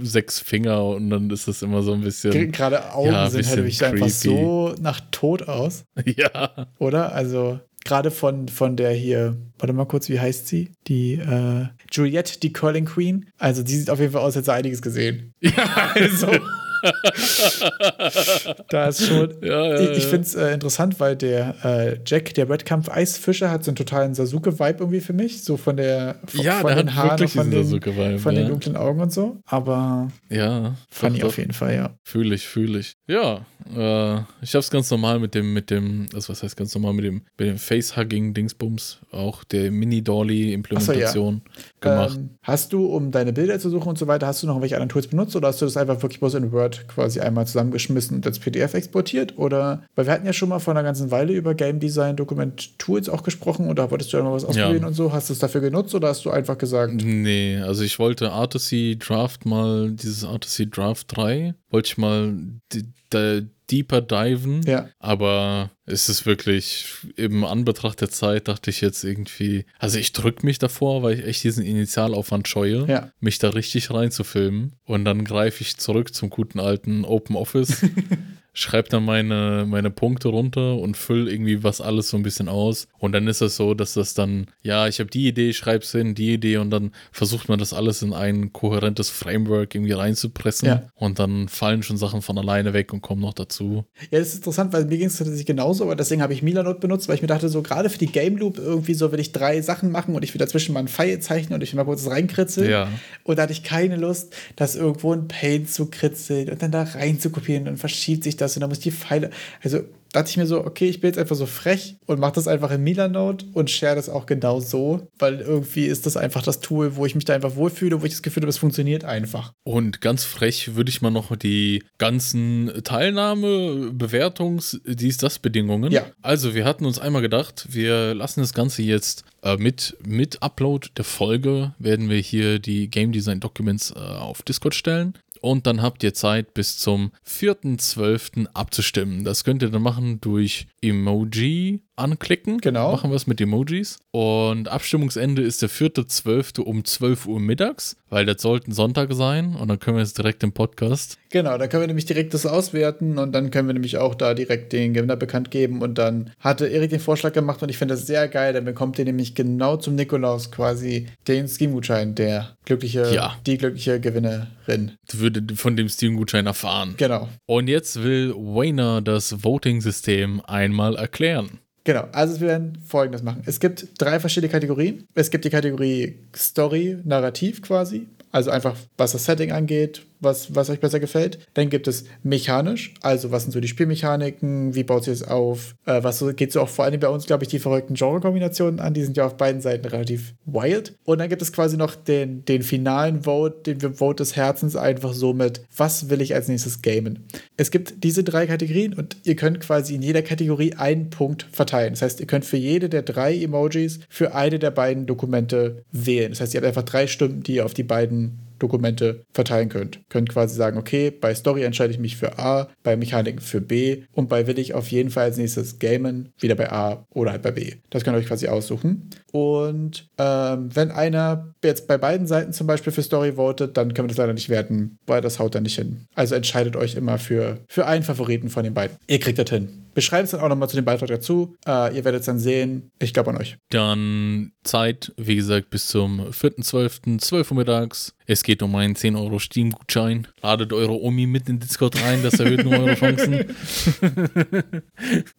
sechs Finger und dann ist das immer so ein bisschen, Gerade Augen ja, sind halt wirklich einfach so nach Tod aus, ja. Oder? Also, gerade von, von der hier, warte mal kurz, wie heißt sie? Die äh, Juliette, die Curling Queen. Also, die sieht auf jeden Fall aus, als hätte sie einiges gesehen. Ja, Also, da ist schon. Ja, ja, ich ich finde es äh, interessant, weil der äh, Jack, der Wettkampf-Eisfischer, hat so einen totalen Sasuke-Vibe irgendwie für mich. So von der von, Ja, von der den Haaren, von, den, von den dunklen Augen und so. Aber ja. funny auf jeden Fall, ja. Fühle ich, fühle ich. Ja, äh, ich habe es ganz normal mit dem, mit dem, also was heißt ganz normal mit dem, mit dem Face-Hugging-Dingsbums, auch der Mini-Dolly-Implementation gemacht. Ähm, hast du, um deine Bilder zu suchen und so weiter, hast du noch welche anderen Tools benutzt oder hast du das einfach wirklich bloß in Word quasi einmal zusammengeschmissen und als PDF exportiert? Oder, weil wir hatten ja schon mal vor einer ganzen Weile über Game Design Dokument Tools auch gesprochen oder wolltest du da mal was ausprobieren und so? Hast du es dafür genutzt oder hast du einfach gesagt, Nee, also ich wollte Artisy Draft mal, dieses Artisy Draft 3, wollte ich mal di- da deeper diven, ja, aber es ist wirklich, im Anbetracht der Zeit dachte ich jetzt irgendwie, also ich drück mich davor, weil ich echt diesen Initialaufwand scheue, Ja. mich da richtig reinzufilmen. Und dann greife ich zurück zum guten alten Open Office, schreibe dann meine, meine Punkte runter und fülle irgendwie was alles so ein bisschen aus und dann ist es so, dass das dann, ja, ich habe die Idee, schreib's hin, die Idee und dann versucht man das alles in ein kohärentes Framework irgendwie reinzupressen Ja. und dann fallen schon Sachen von alleine weg und kommen noch dazu. Ja, das ist interessant, weil mir ging es tatsächlich genauso, aber deswegen habe ich Milanote benutzt, weil ich mir dachte, so gerade für die Game Loop irgendwie so will ich drei Sachen machen und ich will dazwischen mal einen Pfeil zeichnen und ich will mal kurz reinkritzeln. Ja. Und da hatte ich keine Lust, das irgendwo in Paint zu kritzeln und dann da rein zu kopieren. Dann verschiebt sich das und dann muss ich die Pfeile. Also dachte ich mir so, okay, ich bin jetzt einfach so frech und mache das einfach in Milanote und share das auch genau so, weil irgendwie ist das einfach das Tool, wo ich mich da einfach wohlfühle, wo ich das Gefühl habe, es funktioniert einfach. Und ganz frech würde ich mal noch die ganzen Teilnahme, Bewertungs, dies, das Bedingungen. Ja. Also, wir hatten uns einmal gedacht, wir lassen das Ganze jetzt äh, mit, mit Upload der Folge, werden wir hier die Game Design Documents äh, auf Discord stellen. Und dann habt ihr Zeit bis zum 4.12. abzustimmen. Das könnt ihr dann machen durch Emoji anklicken. Genau. Machen wir es mit Emojis. Und Abstimmungsende ist der 4.12. um 12 Uhr mittags, weil das sollte ein Sonntag sein. Und dann können wir es direkt im Podcast. Genau, da können wir nämlich direkt das auswerten und dann können wir nämlich auch da direkt den Gewinner bekannt geben. Und dann hatte Erik den Vorschlag gemacht und ich finde das sehr geil, dann bekommt ihr nämlich genau zum Nikolaus quasi den Steam-Gutschein, der glückliche, Ja. die glückliche Gewinnerin. Würde von dem Steam-Gutschein erfahren. Genau. Und jetzt will Wayner das Voting-System einmal erklären. Genau, also wir werden folgendes machen. Es gibt drei verschiedene Kategorien. Es gibt die Kategorie Story, Narrativ quasi. Also einfach, was das Setting angeht, was, was euch besser gefällt. Dann gibt es mechanisch, also was sind so die Spielmechaniken, wie baut sich das auf, äh, was geht so auch vor allem bei uns, glaube ich, die verrückten Genre-Kombinationen an, die sind ja auf beiden Seiten relativ wild. Und dann gibt es quasi noch den, den finalen Vote, den Vote des Herzens, einfach so mit, was will ich als nächstes gamen. Es gibt diese drei Kategorien und ihr könnt quasi in jeder Kategorie einen Punkt verteilen. Das heißt, ihr könnt für jede der drei Emojis für eine der beiden Dokumente wählen. Das heißt, ihr habt einfach drei Stimmen, die ihr auf die beiden Dokumente verteilen könnt. Könnt quasi sagen, okay, bei Story entscheide ich mich für A, bei Mechaniken für B und bei will ich auf jeden Fall als nächstes gamen, wieder bei A oder halt bei B. Das könnt ihr euch quasi aussuchen. Und ähm, wenn einer jetzt bei beiden Seiten zum Beispiel für Story votet, dann können wir das leider nicht werten, weil das haut da nicht hin. Also entscheidet euch immer für, für einen Favoriten von den beiden. Ihr kriegt das hin. Beschreibt es dann auch nochmal zu dem Beitrag dazu. Äh, ihr werdet es dann sehen. Ich glaube an euch. Dann Zeit, wie gesagt, bis zum 4.12., 12 Uhr mittags. Es geht um einen 10 Euro Steam-Gutschein. Ladet eure Omi mit in Discord rein, das erhöht nur eure Chancen.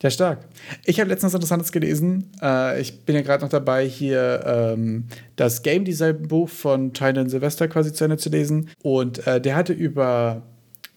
Ja, stark. Ich habe letztens Interessantes gelesen. Äh, ich bin ja gerade noch dabei, hier ähm, das Game Design Buch von Tynan Sylvester quasi zu Ende zu lesen. Und äh, der hatte über,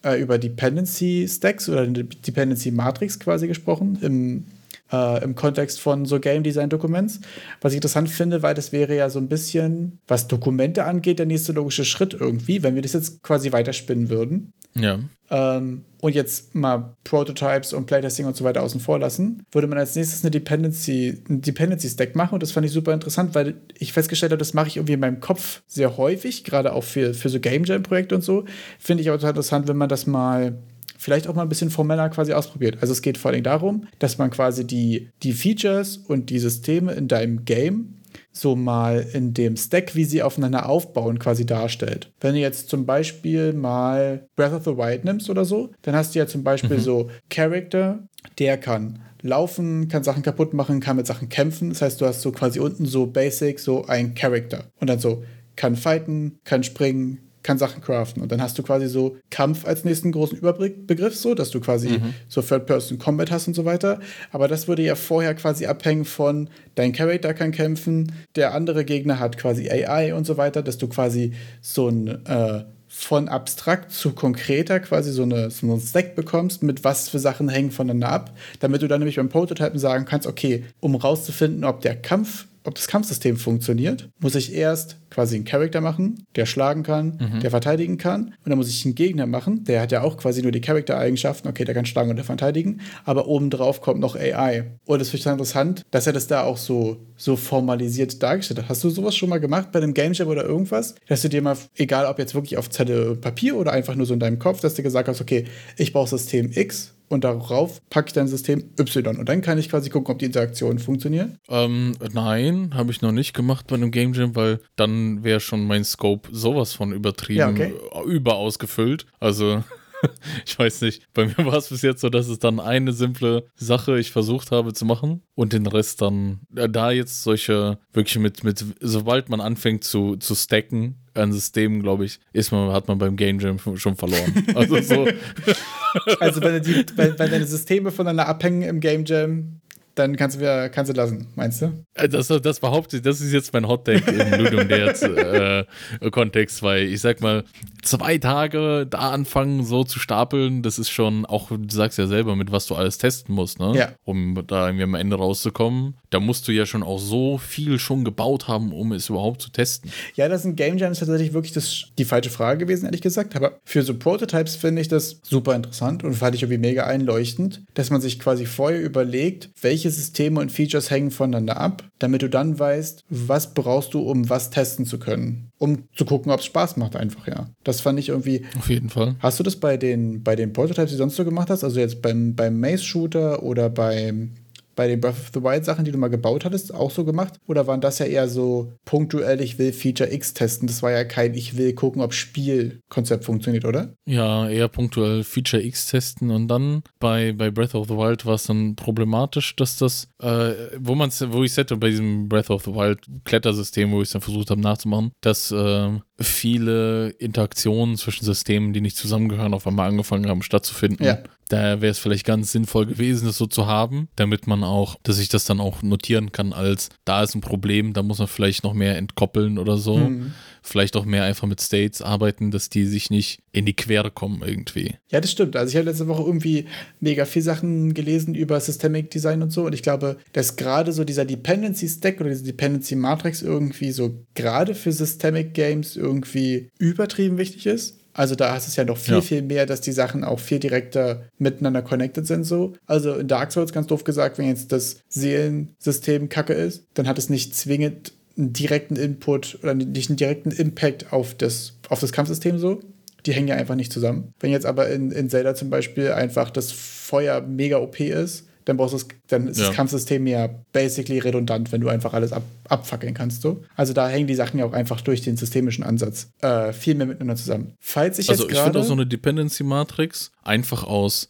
äh, über Dependency Stacks oder Dependency Matrix quasi gesprochen. Im, äh, im Kontext von so Game Design Documents. Was ich interessant finde, weil das wäre ja so ein bisschen, was Dokumente angeht, der nächste logische Schritt irgendwie, wenn wir das jetzt quasi weiterspinnen würden. Ja. Ähm, und jetzt mal Prototypes und Playtesting und so weiter außen vor lassen, würde man als nächstes eine Dependency, einen Dependency Stack machen. Und das fand ich super interessant, weil ich festgestellt habe, das mache ich irgendwie in meinem Kopf sehr häufig, gerade auch für, für so Game Jam-Projekte und so. Finde ich total interessant, wenn man das mal vielleicht auch mal ein bisschen formeller quasi ausprobiert. Also es geht vor allem darum, dass man quasi die, die Features und die Systeme in deinem Game so mal in dem Stack, wie sie aufeinander aufbauen, quasi darstellt. Wenn du jetzt zum Beispiel mal Breath of the Wild nimmst oder so, dann hast du ja zum Beispiel so Character, der kann laufen, kann Sachen kaputt machen, kann mit Sachen kämpfen. Das heißt, du hast so quasi unten so Basic, so ein Character. Und dann so kann fighten, kann springen, kann Sachen craften. Und dann hast du quasi so Kampf als nächsten großen Überbegriff, so, dass du quasi so Third-Person-Combat hast und so weiter. Aber das würde ja vorher quasi abhängen von, dein Charakter kann kämpfen, der andere Gegner hat quasi AI und so weiter, dass du quasi so ein äh, von abstrakt zu konkreter quasi so, eine, so einen Stack bekommst, mit was für Sachen hängen voneinander ab, damit du dann nämlich beim Prototypen sagen kannst, okay, um rauszufinden, ob der Kampf ob das Kampfsystem funktioniert, muss ich erst quasi einen Charakter machen, der schlagen kann, der verteidigen kann. Und dann muss ich einen Gegner machen, der hat ja auch quasi nur die Charaktereigenschaften, okay, der kann schlagen und der verteidigen, aber obendrauf kommt noch AI. Und das finde ich total interessant, dass er das da auch so, so formalisiert dargestellt hat. Hast du sowas schon mal gemacht bei einem Game Jam oder irgendwas? Dass du dir mal, egal ob jetzt wirklich auf Zettel und Papier oder einfach nur so in deinem Kopf, dass du gesagt hast, okay, ich brauche System X und darauf packe ich dann System Y. Und dann kann ich quasi gucken, ob die Interaktionen funktionieren. Ähm, nein, habe ich noch nicht gemacht bei einem Game Jam, weil dann wäre schon mein Scope sowas von übertrieben, Ja, okay. überausgefüllt. Also, ich weiß nicht. Bei mir war es bis jetzt so, dass es dann eine simple Sache ich versucht habe zu machen und den Rest dann, äh, da jetzt solche, wirklich mit, mit, sobald man anfängt zu, zu stacken, an Systemen, glaube ich, ist man, hat man beim Game Jam schon verloren. Also so, Also, wenn, die, wenn, wenn deine Systeme voneinander abhängen im Game Jam, dann kannst du, wieder, kannst du lassen, meinst du? Äh, Das, das behaupte ich, das ist jetzt mein Hot Take im Ludum Dare äh, Kontext, weil ich sag mal, zwei Tage da anfangen, so zu stapeln, das ist schon, auch du sagst ja selber, mit was du alles testen musst, ne? Ja. Um da irgendwie am Ende rauszukommen. Da musst du ja schon auch so viel schon gebaut haben, um es überhaupt zu testen. Ja, das sind Game Jams tatsächlich wirklich das, die falsche Frage gewesen, ehrlich gesagt. Aber für so Prototypes finde ich das super interessant und fand ich irgendwie mega einleuchtend, dass man sich quasi vorher überlegt, welche Systeme und Features hängen voneinander ab, damit du dann weißt, was brauchst du, um was testen zu können. Um zu gucken, ob es Spaß macht, einfach, ja. Das fand ich irgendwie. Auf jeden Fall. Hast du das bei den, bei den Prototypes, die du sonst so gemacht hast? Also jetzt beim, beim Maze-Shooter oder beim, bei den Breath of the Wild Sachen, die du mal gebaut hattest, auch so gemacht? Oder waren das ja eher so punktuell, ich will Feature X testen? Das war ja kein, ich will gucken, ob Spielkonzept funktioniert, oder? Ja, eher punktuell Feature X testen und dann bei, bei Breath of the Wild war es dann problematisch, dass das, äh, wo man wo ich hätte bei diesem Breath of the Wild Klettersystem, wo ich es dann versucht habe nachzumachen, dass äh, viele Interaktionen zwischen Systemen, die nicht zusammengehören, auf einmal angefangen haben stattzufinden. Ja. Da wäre es vielleicht ganz sinnvoll gewesen, das so zu haben, damit man auch, dass ich das dann auch notieren kann als, da ist ein Problem, da muss man vielleicht noch mehr entkoppeln oder so. Mhm. Vielleicht auch mehr einfach mit States arbeiten, dass die sich nicht in die Quere kommen irgendwie. Ja, das stimmt. Also ich habe letzte Woche irgendwie mega viel Sachen gelesen über Systemic Design und so. Und ich glaube, dass gerade so dieser Dependency Stack oder diese Dependency Matrix irgendwie so gerade für Systemic Games irgendwie übertrieben wichtig ist. Also da ist es ja noch viel, Ja. viel mehr, dass die Sachen auch viel direkter miteinander connected sind so. Also in Dark Souls ganz doof gesagt, wenn jetzt das Seelensystem kacke ist, dann hat es nicht zwingend einen direkten Input oder nicht einen direkten Impact auf das, auf das Kampfsystem so. Die hängen ja einfach nicht zusammen. Wenn jetzt aber in, in Zelda zum Beispiel einfach das Feuer mega OP ist, dann brauchst du es, dann ist Ja. das Kampfsystem ja basically redundant, wenn du einfach alles ab, abfackeln kannst. So. Also da hängen die Sachen ja auch einfach durch den systemischen Ansatz äh, viel mehr miteinander zusammen. Falls ich Also jetzt ich finde auch so eine Dependency Matrix einfach aus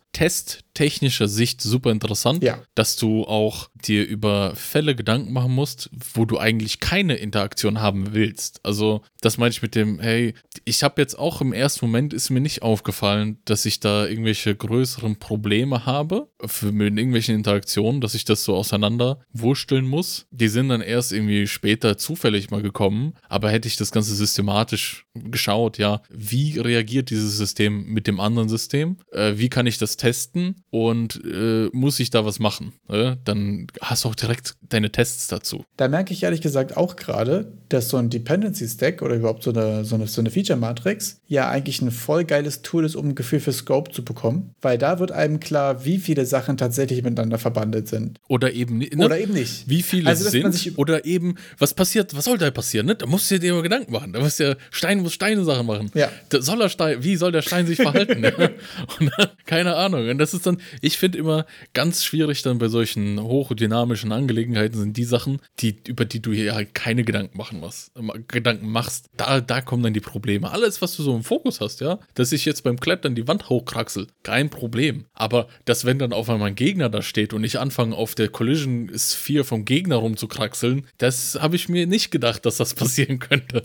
testtechnischer Sicht super interessant, Ja. dass du auch dir über Fälle Gedanken machen musst, wo du eigentlich keine Interaktion haben willst. Also das meine ich mit dem, hey, ich habe jetzt auch im ersten Moment ist mir nicht aufgefallen, dass ich da irgendwelche größeren Probleme habe für, mit irgendwelchen Interaktionen, dass ich das so auseinander wursteln muss. Die sind dann erst irgendwie später zufällig mal gekommen, aber hätte ich das Ganze systematisch geschaut, ja, wie reagiert dieses System mit dem anderen System? Äh, wie kann ich das testen? Und äh, muss ich da was machen? Äh, dann hast du auch direkt deine Tests dazu. Da merke ich ehrlich gesagt auch gerade, dass so ein Dependency Stack oder überhaupt so eine, so eine, so eine Feature Matrix ja eigentlich ein voll geiles Tool ist, um ein Gefühl für Scope zu bekommen. Weil da wird einem klar, wie viele Sachen tatsächlich miteinander verbandelt sind. Oder eben, ne? Oder eben nicht. Wie viele Also, sind oder eben, was passiert, was soll da passieren? Ne? Da musst du dir mal Gedanken machen. Da musst du ja, Stein muss Steine Sachen machen. Ja. Da soll der Stein, wie soll der Stein sich verhalten? ne? Und keine Ahnung. Und das ist dann, ich finde immer ganz schwierig dann bei solchen hochdynamischen Angelegenheiten sind die Sachen, die, über die du hier halt keine Gedanken machen musst, Gedanken machst. Da, da kommen dann die Probleme. Alles, was du so im Fokus hast, ja, dass ich jetzt beim Klettern die Wand hochkraxel, kein Problem. Aber dass wenn dann auf einmal ein Gegner da steht und ich anfange auf der Collision Sphere vom Gegner rumzukraxeln, das habe ich mir nicht gedacht, dass das passieren könnte.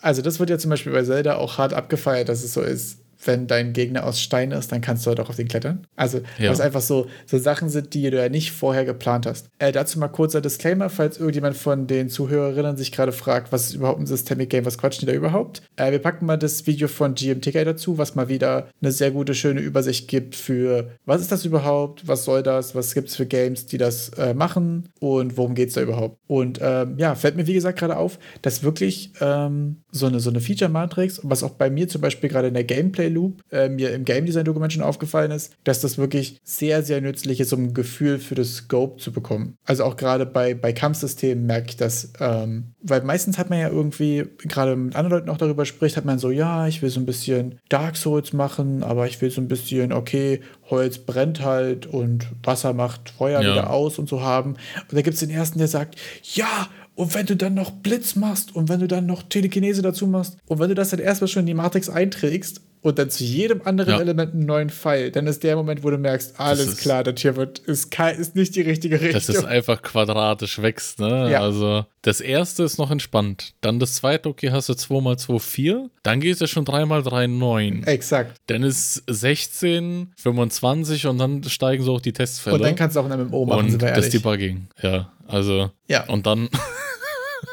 Also das wird ja zum Beispiel bei Zelda auch hart abgefeiert, dass es so ist, wenn dein Gegner aus Stein ist, dann kannst du halt auch auf den klettern. Also Ja. was einfach so, so Sachen sind, die du ja nicht vorher geplant hast. Äh, dazu mal kurzer Disclaimer, falls irgendjemand von den Zuhörerinnen sich gerade fragt, was ist überhaupt ein Systemic Game, was quatschen die da überhaupt? Äh, wir packen mal das Video von GMTK dazu, was mal wieder eine sehr gute, schöne Übersicht gibt für, was ist das überhaupt, was soll das, was gibt es für Games, die das äh, machen und worum geht es da überhaupt. Und ähm, ja, fällt mir wie gesagt gerade auf, dass wirklich ähm, so eine, so eine Feature-Matrix, was auch bei mir zum Beispiel gerade in der Gameplay-Loop äh, mir im Game Design-Dokument schon aufgefallen ist, dass das wirklich sehr, sehr nützlich ist, um ein Gefühl für das Scope zu bekommen. Also auch gerade bei, bei Kampfsystemen merke ich das, ähm, weil meistens hat man ja irgendwie, gerade mit anderen Leuten auch darüber spricht, hat man so, ja, ich will so ein bisschen Dark Souls machen, aber ich will so ein bisschen, okay, Holz brennt halt und Wasser macht Feuer Ja. wieder aus und so haben. Und da gibt es den ersten, der sagt, ja, und wenn du dann noch Blitz machst und wenn du dann noch Telekinese dazu machst und wenn du das dann erstmal schon in die Matrix einträgst und dann zu jedem anderen Ja. Element einen neuen Pfeil, dann ist der Moment, wo du merkst, alles ist- klar, das hier wird, ist, ist nicht die richtige Richtung. Das ist einfach quadratisch wächst, ne? Ja. Also das erste ist noch entspannt. Dann das zweite, okay, hast du 2 mal 2, 4. Dann geht es ja schon 3 mal 3, 9. Exakt. Dann ist 16, 25 und dann steigen so auch die Testfälle. Und dann kannst du auch ein MMO machen, und sind wir das ehrlich. Debugging. Ja, also. Ja. Und dann.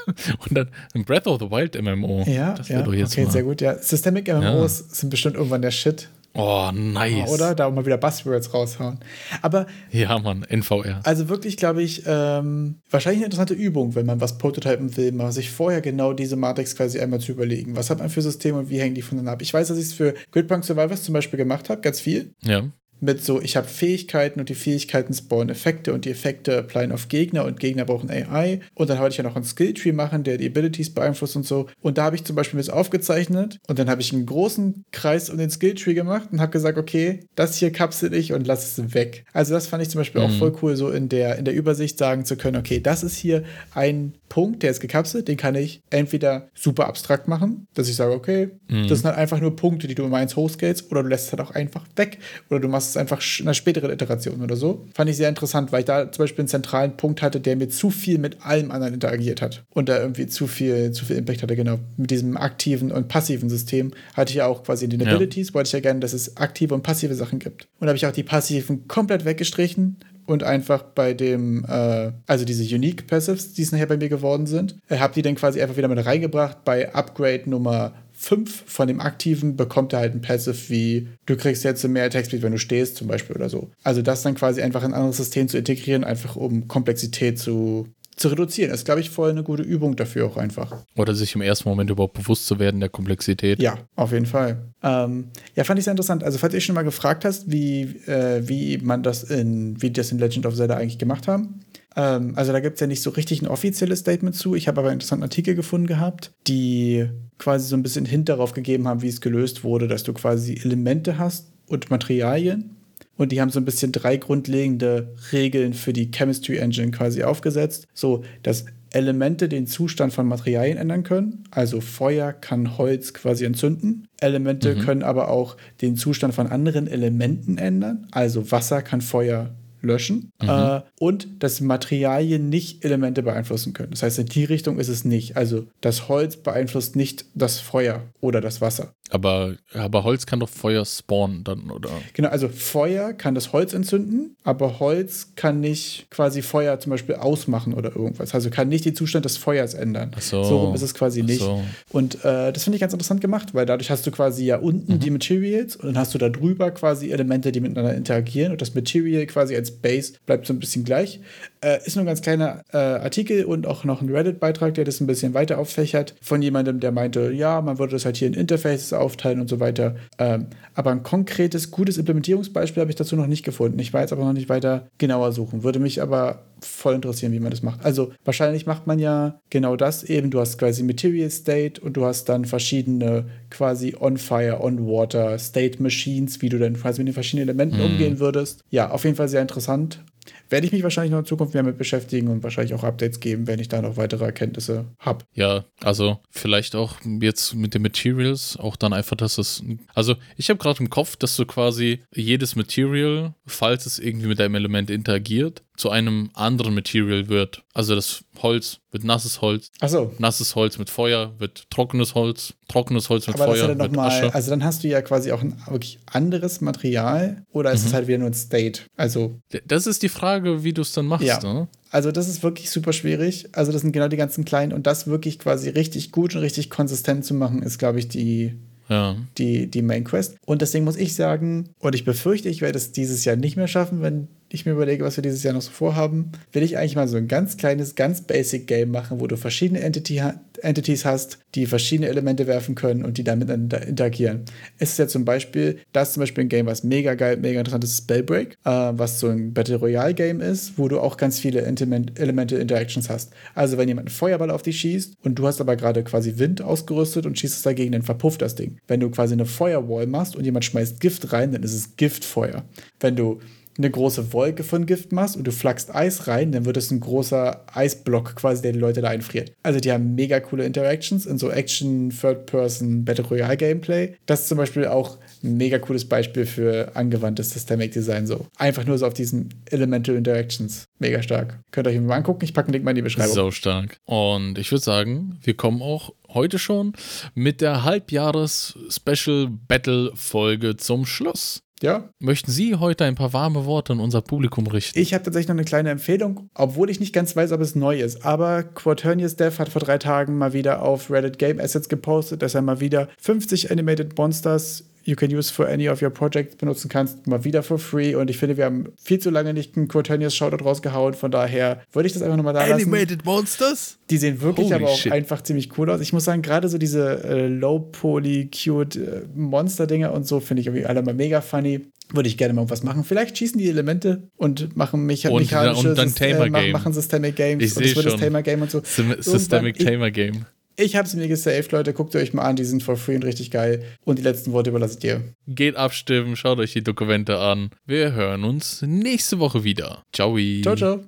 und dann ein Breath of the Wild MMO. ja, das ja, doch jetzt okay, mal. sehr gut. Ja, Systemic MMOs sind bestimmt irgendwann der Shit, Oh, nice. oder? Da auch mal wieder Buzzwords raushauen. Aber Ja, Mann, NVR. Also wirklich, glaube ich, ähm, wahrscheinlich eine interessante Übung, wenn man was prototypen will, mal sich vorher genau diese Matrix quasi einmal zu überlegen. Was hat man für Systeme und wie hängen die voneinander ab? Ich weiß, dass ich es für Gridpunk Survivors zum Beispiel gemacht habe, ganz viel. Ja. Mit so, ich habe Fähigkeiten und die Fähigkeiten spawnen Effekte und die Effekte applyen auf Gegner und Gegner brauchen AI. Und dann wollte ich ja noch einen Skilltree machen, der die Abilities beeinflusst und so. Und da habe ich zum Beispiel das aufgezeichnet und dann habe ich einen großen Kreis um den Skilltree gemacht und habe gesagt, okay, das hier kapsel ich und lass es weg. Also das fand ich zum Beispiel auch voll cool, so in der, in der Übersicht sagen zu können, okay, das ist hier ein Punkt, der ist gekapselt, den kann ich entweder super abstrakt machen, dass ich sage, okay, das sind halt einfach nur Punkte, die du immer eins hochscalest, oder du lässt es halt auch einfach weg, oder du machst machst es einfach in einer späteren Iteration oder so. Fand ich sehr interessant, weil ich da zum Beispiel einen zentralen Punkt hatte, der mir zu viel mit allem anderen interagiert hat und da irgendwie zu viel, zu viel Impact hatte, genau. Mit diesem aktiven und passiven System hatte ich ja auch quasi in den Ja. Abilities, wollte ich ja gerne, dass es aktive und passive Sachen gibt. Und da habe ich auch die passiven komplett weggestrichen und einfach bei dem, äh, also diese Unique Passives, die es nachher bei mir geworden sind, äh, habe die dann quasi einfach wieder mit reingebracht. Bei Upgrade Nummer 5 von dem Aktiven bekommt er halt ein Passive wie, du kriegst jetzt mehr Textbeat, wenn du stehst, zum Beispiel oder so. Also das dann quasi einfach in ein anderes System zu integrieren, einfach um Komplexität zu, zu reduzieren. Das ist, glaube ich, voll eine gute Übung dafür auch einfach. Oder sich im ersten Moment überhaupt bewusst zu werden der Komplexität. Ja, auf jeden Fall. Ähm, ja, fand ich sehr interessant. Also, falls ihr schon mal gefragt hast, wie, äh, wie man das in, wie das in Legend of Zelda eigentlich gemacht haben. Ähm, also, da gibt es ja nicht so richtig ein offizielles Statement zu. Ich habe aber einen interessanten Artikel gefunden gehabt, die quasi so ein bisschen Hint darauf gegeben haben, wie es gelöst wurde, dass du quasi Elemente hast und Materialien. Und die haben so ein bisschen drei grundlegende Regeln für die Chemistry Engine quasi aufgesetzt. So, dass Elemente den Zustand von Materialien ändern können. Also Feuer kann Holz quasi entzünden. Elemente können aber auch den Zustand von anderen Elementen ändern. Also Wasser kann Feuer löschen. Äh, und dass Materialien nicht Elemente beeinflussen können. Das heißt, in die Richtung ist es nicht. Also das Holz beeinflusst nicht das Feuer oder das Wasser. Aber, aber Holz kann doch Feuer spawnen dann, oder? Genau, also Feuer kann das Holz entzünden, aber Holz kann nicht quasi Feuer zum Beispiel ausmachen oder irgendwas. Also kann nicht den Zustand des Feuers ändern. Ach so. rum ist es quasi nicht. so. Und äh, das finde ich ganz interessant gemacht, weil dadurch hast du quasi ja unten Mhm. die Materials und dann hast du da drüber quasi Elemente, die miteinander interagieren und das Material quasi als Base bleibt so ein bisschen gleich. Äh, ist nur ein ganz kleiner äh, Artikel und auch noch ein Reddit-Beitrag, der das ein bisschen weiter auffächert, von jemandem, der meinte, ja, man würde das halt hier in Interfaces aufteilen und so weiter. Ähm, aber ein konkretes, gutes Implementierungsbeispiel habe ich dazu noch nicht gefunden. Ich war jetzt aber noch nicht weiter genauer suchen. Würde mich aber voll interessieren, wie man das macht. Also wahrscheinlich macht man ja genau das eben. Du hast quasi Material State und du hast dann verschiedene quasi On-Fire, On-Water State Machines, wie du dann quasi mit den verschiedenen Elementen umgehen würdest. Ja, auf jeden Fall sehr interessant. Werde ich mich wahrscheinlich noch in Zukunft mehr mit beschäftigen und wahrscheinlich auch Updates geben, wenn ich da noch weitere Erkenntnisse habe. Ja, also vielleicht auch jetzt mit den Materials auch dann einfach, dass es. Also ich habe gerade im Kopf, dass du quasi jedes Material, falls es irgendwie mit einem Element interagiert, zu einem anderen Material wird. Also das Holz wird nasses Holz, Achso, nasses Holz mit Feuer wird trockenes Holz, trockenes Holz mit aber ja Feuer dann wird nochmal, Asche. also dann hast du ja quasi auch ein wirklich anderes Material oder ist es halt wieder nur ein State? Also Das ist die Frage, wie du es dann machst. Ja. Ne? Also das ist wirklich super schwierig. Also das sind genau die ganzen kleinen und das wirklich quasi richtig gut und richtig konsistent zu machen, ist, glaube ich, die, Ja. die, die Main Quest. Und deswegen muss ich sagen, und ich befürchte, ich werde es dieses Jahr nicht mehr schaffen, wenn ich mir überlege, was wir dieses Jahr noch so vorhaben, will ich eigentlich mal so ein ganz kleines, ganz basic Game machen, wo du verschiedene Entity Entities hast, die verschiedene Elemente werfen können und die dann miteinander interagieren. Es ist ja zum Beispiel, das ist zum Beispiel ein Game, was mega geil, mega interessant ist, Spellbreak, äh, was so ein Battle Royale Game ist, wo du auch ganz viele Intimate Elemental Interactions hast. Also wenn jemand einen Feuerball auf dich schießt und du hast aber gerade quasi Wind ausgerüstet und schießt es dagegen, dann verpufft das Ding. Wenn du quasi eine Firewall machst und jemand schmeißt Gift rein, dann ist es Giftfeuer. Wenn du eine große Wolke von Gift machst und du flackst Eis rein, dann wird es ein großer Eisblock quasi, der die Leute da einfriert. Also die haben mega coole Interactions in so Action, Third-Person, Battle Royale Gameplay. Das ist zum Beispiel auch ein mega cooles Beispiel für angewandtes Systemic Design so. Einfach nur so auf diesen Elemental Interactions. Mega stark. Könnt ihr euch mal angucken. Ich packe einen Link mal in die Beschreibung. So stark. Und ich würde sagen, wir kommen auch heute schon mit der Halbjahres-Special Battle-Folge zum Schluss. Ja, Möchten Sie heute ein paar warme Worte an unser Publikum richten? Ich habe tatsächlich noch eine kleine Empfehlung, obwohl ich nicht ganz weiß, ob es neu ist. Aber Quaternius Dev hat vor drei Tagen mal wieder auf Reddit Game Assets gepostet, dass er mal wieder 50 Animated Monsters you can use for any of your projects benutzen kannst, mal wieder for free. Und ich finde, wir haben viel zu lange nicht einen Quaternius Shoutout rausgehauen. Von daher würde ich das einfach nochmal da lassen. Monsters? Die sehen wirklich Holy aber auch shit. einfach ziemlich cool aus. Ich muss sagen, gerade so diese äh, low-poly-cute äh, Monster-Dinger und so finde ich irgendwie alle mal mega funny. Würde ich gerne mal was machen. Vielleicht schießen die Elemente und machen mecha Und mechanische und dann Tamer äh, machen, Game. machen Systemic Games Ich und wird das schon. Tamer Game und so. Systemic Tamer Game. Ich, habe es mir gesaved, Leute. Guckt euch mal an. Die sind for free und richtig geil. Und die letzten Worte überlasse ich dir. Geht abstimmen, schaut euch die Dokumente an. Wir hören uns nächste Woche wieder. Ciao. Ciao, ciao.